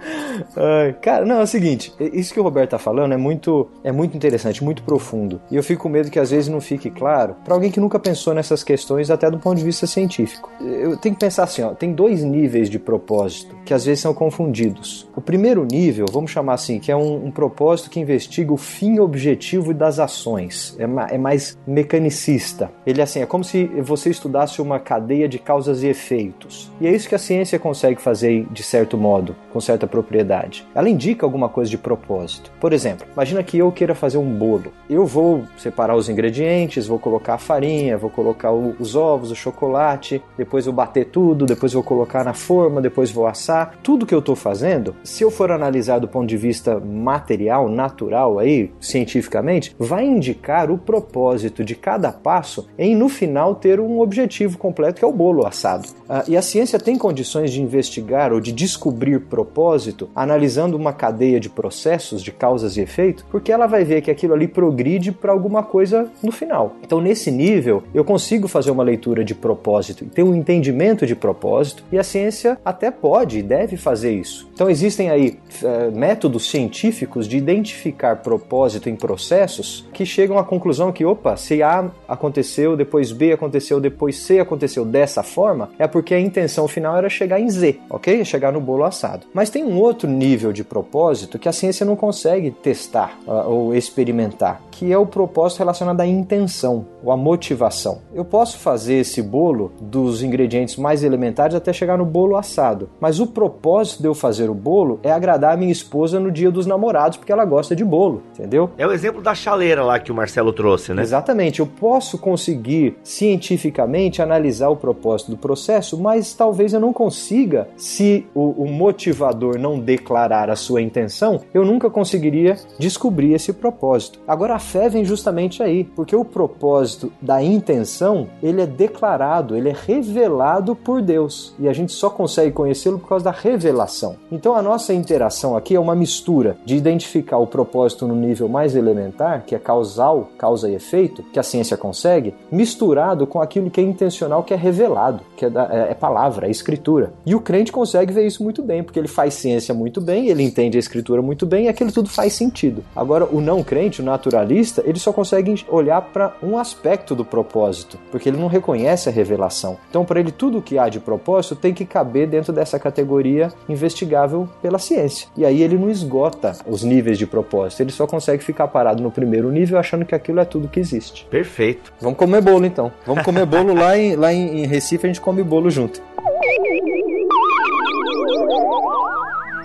cara, não, é o seguinte, isso que o Roberto tá falando é muito, é muito interessante, muito profundo. E eu fico com medo que às vezes não fique claro para alguém que nunca pensou nessas questões até do ponto de vista científico. Eu tenho que pensar assim, ó, tem dois níveis de propósito que às vezes são confundidos. O primeiro nível, vamos chamar assim, que é um, um propósito que investiga o fim objetivo das ações. É, ma é mais mecanicista. Ele assim, é como se você estudasse uma cadeia de causas e efeitos. E é isso que a ciência consegue fazer de certo modo, com certa propriedade. Ela indica alguma coisa de propósito. Por exemplo, imagina que eu queira fazer um bolo. Eu vou separar os ingredientes, vou colocar a farinha, vou colocar o, os ovos, o chocolate, depois vou bater tudo, depois vou colocar na forma, depois vou assar. Tudo que eu estou fazendo, se eu for analisar do ponto de vista material, natural aí, cientificamente, vai indicar o propósito de cada passo em no final ter um objetivo completo que é o bolo assado. Ah, e a ciência tem condições de investigar ou de descobrir propósito analisando uma cadeia de processos, de causas e efeitos, porque ela vai ver que aquilo ali progride para alguma coisa no final. Então, nesse nível, eu consigo fazer uma leitura de propósito e ter um entendimento de propósito, e a ciência até pode e deve fazer isso. Então, existem aí é, métodos científicos de identificar propósito em processos que chegam à conclusão que, opa, se A aconteceu, depois B aconteceu, depois C aconteceu dessa forma, é porque a intenção final era chegar em Z, ok? Chegar no bolo assado. Mas tem um outro nível de propósito que a ciência não consegue testar uh, ou experimentar, que é o propósito relacionado à intenção ou à motivação. Eu posso fazer esse bolo dos ingredientes mais elementares até chegar no bolo assado, mas o propósito de eu fazer o bolo é agradar a minha esposa no dia dos namorados, porque ela gosta de bolo, entendeu? É o exemplo da chaleira lá que o Marcelo trouxe, né? Exatamente. Eu posso conseguir cientificamente analisar o propósito do processo, mas talvez eu não consiga se o, o motivador não declarar a sua intenção, eu nunca conseguiria descobrir esse propósito. Agora a fé vem justamente aí, porque o propósito da intenção, ele é declarado, ele é revelado por Deus, e a gente só consegue conhecê-lo por causa da revelação. Então a nossa interação aqui é uma mistura de identificar o propósito no nível mais elementar, que é causal, causa e efeito, que a ciência consegue, misturado com aquilo que é intencional, que é revelado, que é, da, é, é palavra, é escritura. E o crente consegue ver isso muito bem, porque ele faz ciência muito bem, ele entende a escritura muito bem e aquilo tudo faz sentido. Agora, o não crente, o naturalista, ele só consegue olhar para um aspecto do propósito, porque ele não reconhece a revelação. Então, para ele, tudo que há de propósito tem que caber dentro dessa categoria investigável pela ciência. E aí ele não esgota os níveis de propósito, ele só consegue ficar parado no primeiro nível achando que aquilo é tudo que existe. Perfeito. Vamos comer bolo então. Vamos comer bolo lá em, lá em Recife, a gente come bolo junto.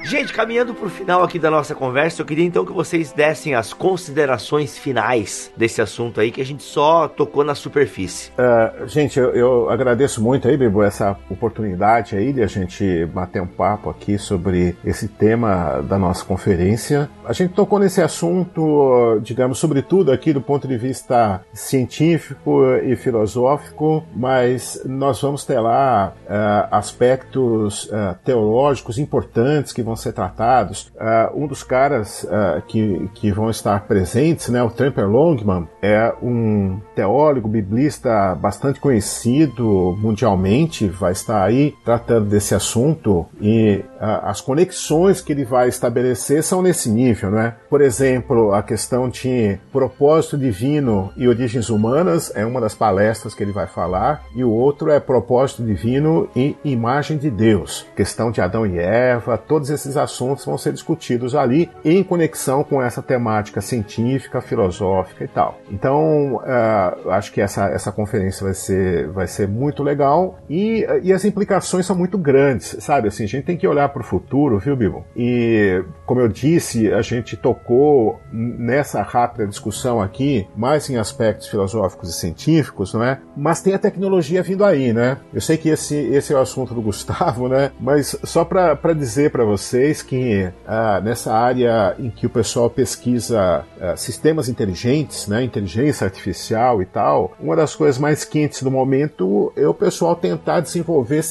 Gente, caminhando para o final aqui da nossa conversa, eu queria então que vocês dessem as considerações finais desse assunto aí, que a gente só tocou na superfície. Uh, gente, eu, eu, agradeço muito aí, Bibo, essa oportunidade aí de a gente bater um papo aqui sobre esse tema da nossa conferência. A gente tocou nesse assunto, digamos, sobretudo aqui do ponto de vista científico e filosófico, mas nós vamos ter lá uh, aspectos uh, teológicos importantes que vão ser tratados. Uh, um dos caras uh, que, que vão estar presentes, né, o Tremper Longman, é um teólogo biblista bastante conhecido mundialmente, vai estar aí tratando desse assunto e uh, as conexões que ele vai estabelecer são nesse nível, né? Por exemplo, a questão de propósito divino e origens humanas é uma das palestras que ele vai falar e o outro é propósito divino e imagem de Deus, questão de Adão e Eva, todos esses esses assuntos vão ser discutidos ali em conexão com essa temática científica, filosófica e tal. Então, uh, acho que essa, essa conferência vai ser, vai ser muito legal e, e as implicações são muito grandes, sabe? Assim, a gente tem que olhar para o futuro, viu, Bibo? E, como eu disse, a gente tocou nessa rápida discussão aqui mais em aspectos filosóficos e científicos, não é? Mas tem a tecnologia vindo aí, né? Eu sei que esse, esse é o assunto do Gustavo, né? Mas só para dizer para você vocês que ah, nessa área em que o pessoal pesquisa ah, sistemas inteligentes, né, inteligência artificial e tal, uma das coisas mais quentes do momento é o pessoal tentar desenvolver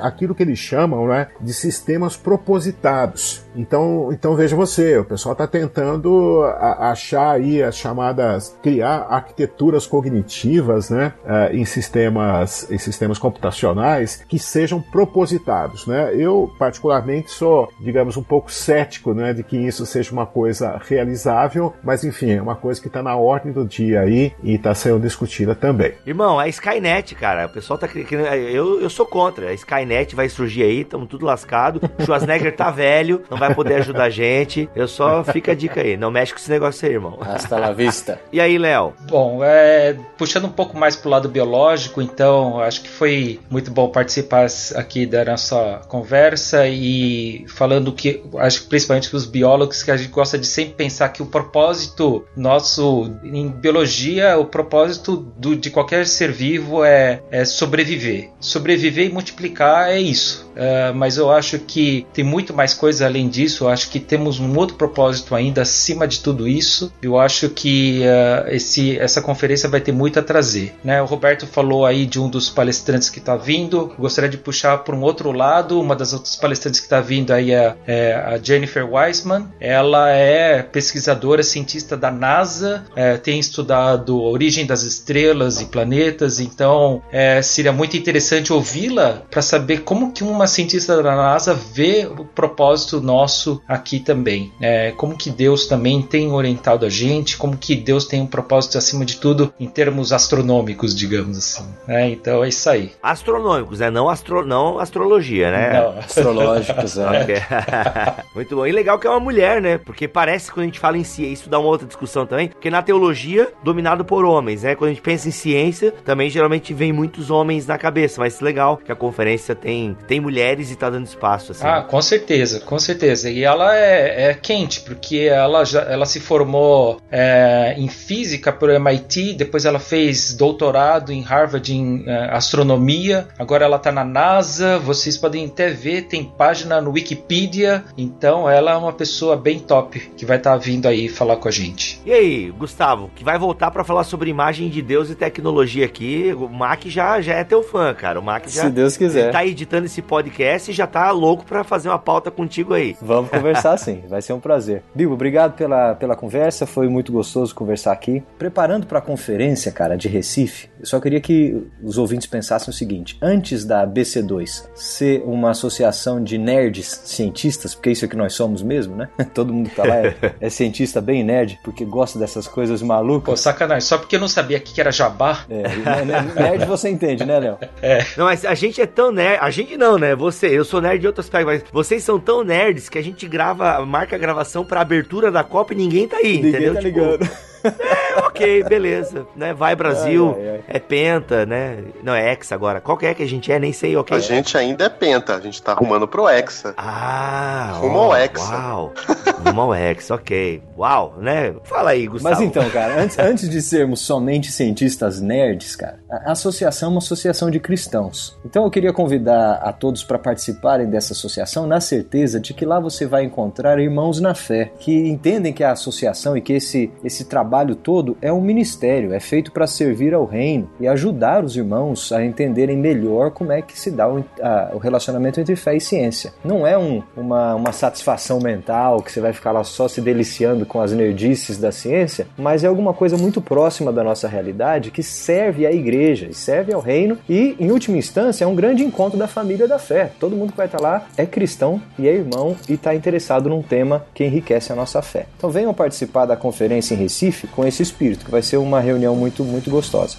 aquilo que eles chamam né, de sistemas propositados. Então, então veja você, o pessoal está tentando achar aí as chamadas criar arquiteturas cognitivas, né, uh, em sistemas em sistemas computacionais que sejam propositados, né? Eu particularmente sou, digamos, um pouco cético, né, de que isso seja uma coisa realizável, mas enfim, é uma coisa que está na ordem do dia aí e está sendo discutida também. Irmão, a Skynet, cara, o pessoal tá querendo, eu, eu sou contra. A Skynet vai surgir aí, estamos tudo lascado. Schwarzenegger tá velho, não vai vai poder ajudar a gente. Eu só fica a dica aí, não mexe com esse negócio aí, irmão. Hasta la vista. E aí, Léo? Bom, é, puxando um pouco mais pro lado biológico, então, acho que foi muito bom participar aqui da nossa conversa e falando que, acho que principalmente os biólogos, que a gente gosta de sempre pensar que o propósito nosso em biologia, o propósito do, de qualquer ser vivo é, é sobreviver. Sobreviver e multiplicar é isso. Uh, mas eu acho que tem muito mais coisa além disso. Eu acho que temos um outro propósito ainda acima de tudo isso. Eu acho que uh, esse, essa conferência vai ter muito a trazer. Né? O Roberto falou aí de um dos palestrantes que está vindo. Eu gostaria de puxar por um outro lado. Uma das outras palestrantes que está vindo aí é, é, a Jennifer Weissman. Ela é pesquisadora, cientista da NASA, é, tem estudado a origem das estrelas e planetas. Então é, seria muito interessante ouvi-la para saber como que uma cientista da NASA vê o propósito nosso aqui também. É, como que Deus também tem orientado a gente, como que Deus tem um propósito acima de tudo em termos astronômicos, digamos assim. É, então é isso aí. Astronômicos, né? Não, astro, não astrologia, né? Não, astrológicos, né? Muito bom. E legal que é uma mulher, né? Porque parece que quando a gente fala em ciência, isso dá uma outra discussão também, porque na teologia, dominado por homens, né? Quando a gente pensa em ciência, também geralmente vem muitos homens na cabeça, mas legal que a conferência tem, tem mulheres e tá dando espaço, assim. Ah, com certeza, com certeza. E ela é, é quente, porque ela, já, ela se formou é, em física pelo MIT, depois ela fez doutorado em Harvard em é, astronomia, agora ela tá na NASA, vocês podem até ver, tem página no Wikipedia, então ela é uma pessoa bem top que vai estar tá vindo aí falar com a gente. E aí, Gustavo, que vai voltar para falar sobre imagem de Deus e tecnologia aqui, o Mac já, já é teu fã, cara. O Mac já Se Deus quiser. tá editando esse podcast podcast e já tá louco para fazer uma pauta contigo aí. Vamos conversar sim, vai ser um prazer. Bibo, obrigado pela, pela conversa, foi muito gostoso conversar aqui. Preparando para a conferência, cara, de Recife, eu só queria que os ouvintes pensassem o seguinte: antes da BC2 ser uma associação de nerds cientistas, porque isso é que nós somos mesmo, né? Todo mundo que tá lá é, é cientista bem nerd, porque gosta dessas coisas malucas. Pô, sacanagem, só porque eu não sabia que era jabá. É, nerd você entende, né, Léo? É. Não, mas a gente é tão nerd. A gente não, né? Você, eu sou nerd de outras coisas, mas vocês são tão nerds que a gente grava, marca a gravação pra abertura da Copa e ninguém tá aí, ninguém entendeu? Tá tipo, ligando. É, ok, beleza. Né? Vai Brasil, ai, ai, ai. é Penta, né? Não, é Hexa agora. Qual que é que a gente é? Nem sei, ok. A gente ainda é Penta, a gente tá arrumando pro Hexa. Ah, Rumo ao Hexa. Uau, rumo ao Hexa, ok. Uau, né? Fala aí, Gustavo. Mas então, cara, antes, antes de sermos somente cientistas nerds, cara, a associação é uma associação de cristãos. Então eu queria convidar a todos para participarem dessa associação na certeza de que lá você vai encontrar irmãos na fé, que entendem que a associação e que esse, esse trabalho trabalho todo é um ministério, é feito para servir ao reino e ajudar os irmãos a entenderem melhor como é que se dá o, a, o relacionamento entre fé e ciência. Não é um, uma, uma satisfação mental que você vai ficar lá só se deliciando com as nerdices da ciência, mas é alguma coisa muito próxima da nossa realidade que serve à igreja serve ao reino e, em última instância, é um grande encontro da família da fé. Todo mundo que vai estar lá é cristão e é irmão e está interessado num tema que enriquece a nossa fé. Então venham participar da conferência em Recife com esse espírito, que vai ser uma reunião muito, muito gostosa.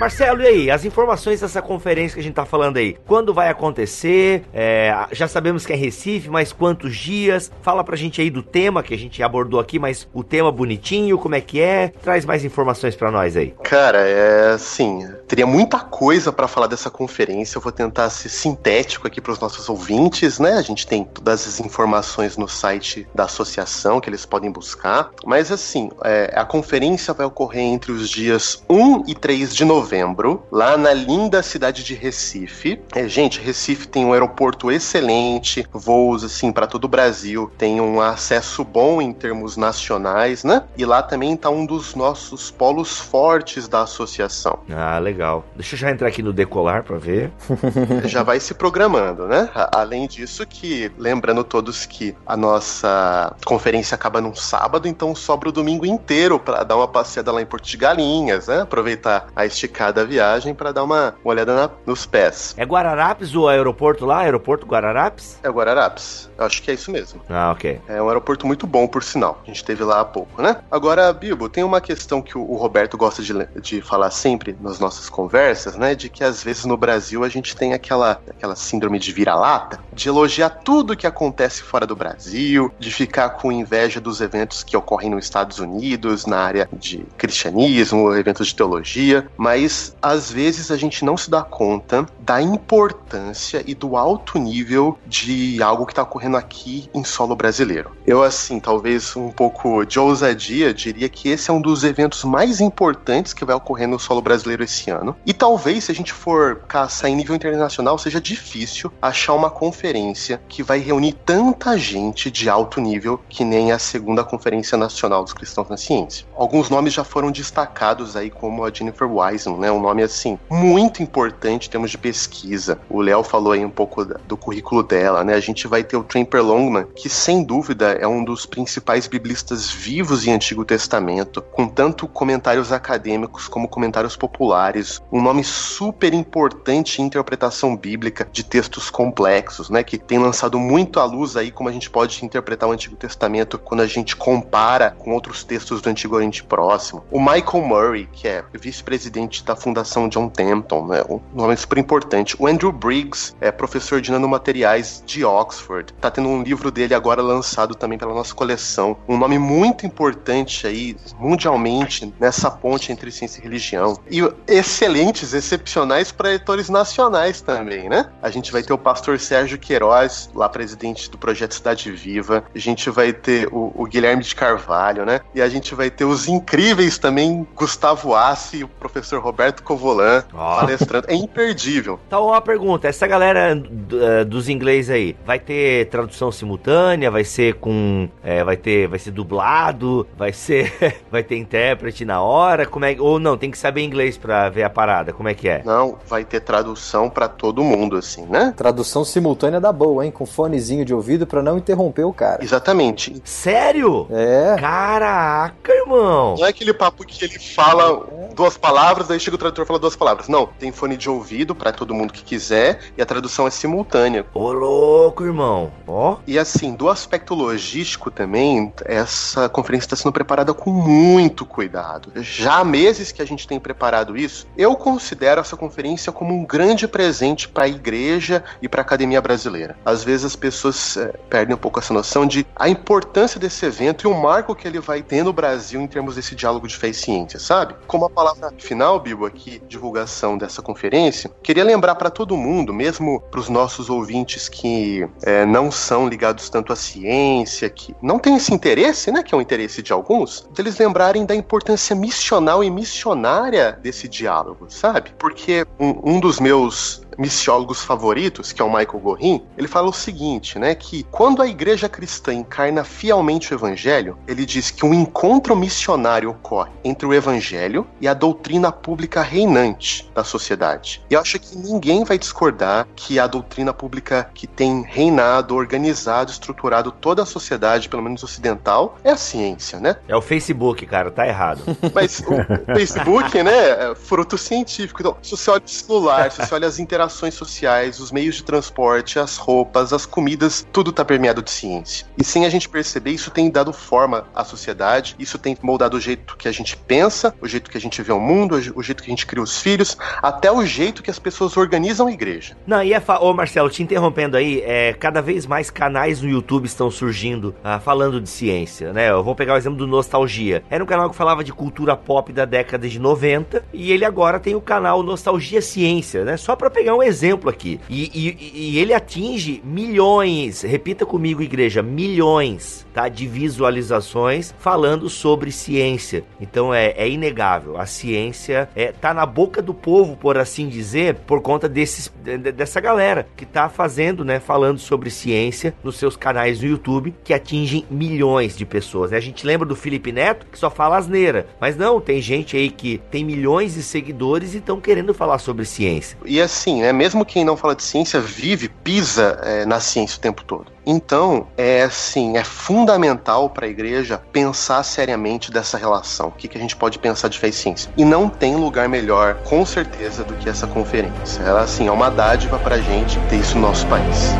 Marcelo, e aí? As informações dessa conferência que a gente tá falando aí. Quando vai acontecer? É, já sabemos que é Recife, mas quantos dias? Fala pra gente aí do tema que a gente abordou aqui, mas o tema bonitinho, como é que é? Traz mais informações para nós aí. Cara, é assim, teria muita coisa para falar dessa conferência. Eu vou tentar ser sintético aqui para os nossos ouvintes, né? A gente tem todas as informações no site da associação que eles podem buscar. Mas assim, é, a conferência vai ocorrer entre os dias 1 e 3 de novembro novembro, lá na linda cidade de Recife. É, gente, Recife tem um aeroporto excelente, voos assim para todo o Brasil, tem um acesso bom em termos nacionais, né? E lá também tá um dos nossos polos fortes da associação. Ah, legal. Deixa eu já entrar aqui no decolar para ver. já vai se programando, né? Além disso que, lembrando todos que a nossa conferência acaba num sábado, então sobra o domingo inteiro para dar uma passeada lá em Porto de Galinhas, né? Aproveitar a esticada cada viagem para dar uma, olhada na, nos pés. É Guararapes o aeroporto lá? Aeroporto Guararapes? É Guararapes. Eu acho que é isso mesmo. Ah, ok. É um aeroporto muito bom, por sinal. A gente teve lá há pouco, né? Agora, Bilbo, tem uma questão que o, Roberto gosta de, de falar sempre nas nossas conversas, né? De que às vezes no Brasil a gente tem aquela, aquela síndrome de vira-lata, de elogiar tudo que acontece fora do Brasil, de ficar com inveja dos eventos que ocorrem nos Estados Unidos, na área de cristianismo, eventos de teologia, mas mas às vezes a gente não se dá conta da importância e do alto nível de algo que está ocorrendo aqui em solo brasileiro. Eu, assim, talvez um pouco de ousadia, diria que esse é um dos eventos mais importantes que vai ocorrer no solo brasileiro esse ano. E talvez, se a gente for caçar em nível internacional, seja difícil achar uma conferência que vai reunir tanta gente de alto nível que nem a segunda Conferência Nacional dos Cristãos na Ciência. Alguns nomes já foram destacados aí, como a Jennifer Wiseman, né? Um nome assim muito importante em termos de pesquisa. O Léo falou aí um pouco do currículo dela, né? A gente vai ter o Tramper Longman, que sem dúvida é um dos principais biblistas vivos em Antigo Testamento, com tanto comentários acadêmicos como comentários populares, um nome super importante em interpretação bíblica de textos complexos, né? Que tem lançado muito à luz aí como a gente pode interpretar o Antigo Testamento quando a gente compara com outros textos do Antigo Oriente Próximo. O Michael Murray, que é vice-presidente da Fundação John Templeton, né? um nome super importante. O Andrew Briggs é professor de nanomateriais de Oxford. Tá tendo um livro dele agora lançado também pela nossa coleção. Um nome muito importante aí, mundialmente, nessa ponte entre ciência e religião. E excelentes, excepcionais projetores nacionais também, né? A gente vai ter o pastor Sérgio Queiroz, lá presidente do projeto Cidade Viva. A gente vai ter o, o Guilherme de Carvalho, né? E a gente vai ter os incríveis também, Gustavo Assi e o professor Covolan, oh. palestrando. É imperdível. Então, uma pergunta: essa galera uh, dos inglês aí, vai ter tradução simultânea? Vai ser com. É, vai ter. Vai ser dublado? Vai ser. vai ter intérprete na hora? Como é, ou não, tem que saber inglês pra ver a parada? Como é que é? Não, vai ter tradução para todo mundo, assim, né? Tradução simultânea da boa, hein? Com fonezinho de ouvido para não interromper o cara. Exatamente. Sério? É. Caraca, irmão. Não é aquele papo que ele fala é. duas palavras, daí chega o tradutor e fala duas palavras. Não, tem fone de ouvido para todo mundo que quiser e a tradução é simultânea. Ô, louco, irmão. Ó. E assim, do aspecto logístico também, essa conferência está sendo preparada com muito cuidado. Já há meses que a gente tem preparado isso. Eu considero essa conferência como um grande presente para a igreja e para a academia brasileira. Às vezes as pessoas é, perdem um pouco essa noção de a importância desse evento e o marco que ele vai ter no Brasil em termos desse diálogo de fé e ciência, sabe? Como a palavra final, Bibo, aqui, divulgação dessa conferência, queria lembrar para todo mundo, mesmo para os nossos ouvintes que é, não são ligados tanto à ciência, que não tem esse interesse, né, que é um interesse de alguns, deles lembrarem da importância missional e missionária desse diálogo, sabe? Porque um, um dos meus missiólogos favoritos, que é o Michael Gorin, ele fala o seguinte, né, que quando a igreja cristã encarna fielmente o evangelho, ele diz que um encontro missionário ocorre entre o evangelho e a doutrina pública reinante da sociedade. E eu acho que ninguém vai discordar que a doutrina pública que tem reinado, organizado, estruturado toda a sociedade, pelo menos ocidental, é a ciência, né? É o Facebook, cara, tá errado. Mas o Facebook, né, é fruto científico. Então, se você olha o celular, se você olha as interações sociais, os meios de transporte, as roupas, as comidas, tudo está permeado de ciência. E sem a gente perceber, isso tem dado forma à sociedade, isso tem moldado o jeito que a gente pensa, o jeito que a gente vê o mundo, o jeito que a gente cria os filhos, até o jeito que as pessoas organizam a igreja. Não, e é. Fa... Ô, Marcelo, te interrompendo aí, é, cada vez mais canais no YouTube estão surgindo ah, falando de ciência, né? Eu vou pegar o exemplo do Nostalgia. Era um canal que falava de cultura pop da década de 90 e ele agora tem o canal Nostalgia Ciência, né? Só para pegar um um exemplo aqui. E, e, e ele atinge milhões, repita comigo, igreja, milhões tá, de visualizações falando sobre ciência. Então é, é inegável. A ciência é, tá na boca do povo, por assim dizer, por conta desses, dessa galera que tá fazendo, né, falando sobre ciência nos seus canais no YouTube, que atingem milhões de pessoas. Né? A gente lembra do Felipe Neto, que só fala asneira. Mas não, tem gente aí que tem milhões de seguidores e estão querendo falar sobre ciência. E assim, né, mesmo quem não fala de ciência vive, pisa é, na ciência o tempo todo. Então, é assim, é fundamental para a igreja pensar seriamente dessa relação. O que, que a gente pode pensar de fé ciência? E não tem lugar melhor, com certeza, do que essa conferência. Ela, assim, é uma dádiva para a gente ter isso no nosso país.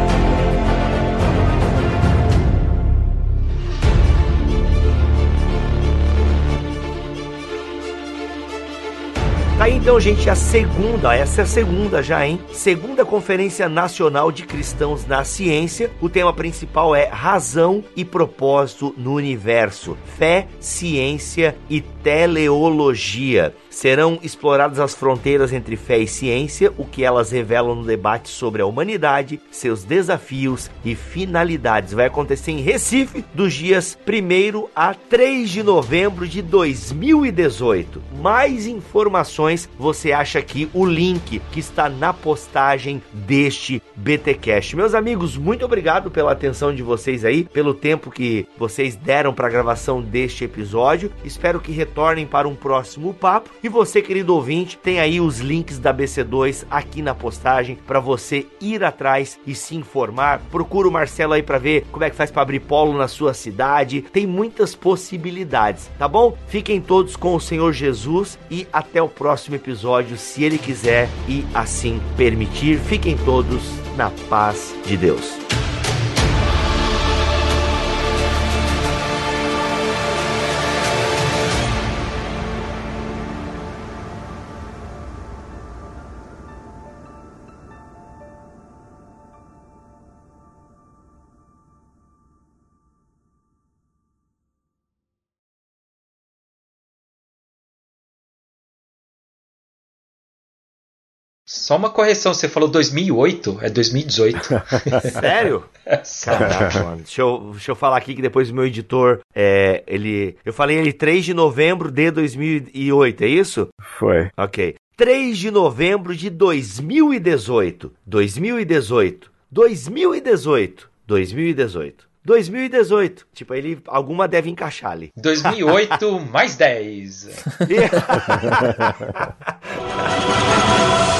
Tá aí então, gente, a segunda, essa é a segunda já, hein? Segunda Conferência Nacional de Cristãos na Ciência. O tema principal é Razão e Propósito no Universo: Fé, Ciência e Teleologia. Serão exploradas as fronteiras entre fé e ciência, o que elas revelam no debate sobre a humanidade, seus desafios e finalidades. Vai acontecer em Recife, dos dias 1 a 3 de novembro de 2018. Mais informações você acha aqui o link que está na postagem deste BTcast. Meus amigos, muito obrigado pela atenção de vocês aí, pelo tempo que vocês deram para a gravação deste episódio. Espero que retornem para um próximo papo e você, querido ouvinte, tem aí os links da BC2 aqui na postagem para você ir atrás e se informar. Procura o Marcelo aí para ver como é que faz para abrir polo na sua cidade. Tem muitas possibilidades, tá bom? Fiquem todos com o Senhor Jesus e até o próximo episódio, se ele quiser e assim permitir. Fiquem todos na paz de Deus. Só uma correção, você falou 2008, é 2018. Sério? Caraca, mano. Deixa eu, deixa eu falar aqui que depois o meu editor, é, ele... Eu falei ele 3 de novembro de 2008, é isso? Foi. Ok. 3 de novembro de 2018. 2018. 2018. 2018. 2018. Tipo, ele alguma deve encaixar ali. 2008 mais 10.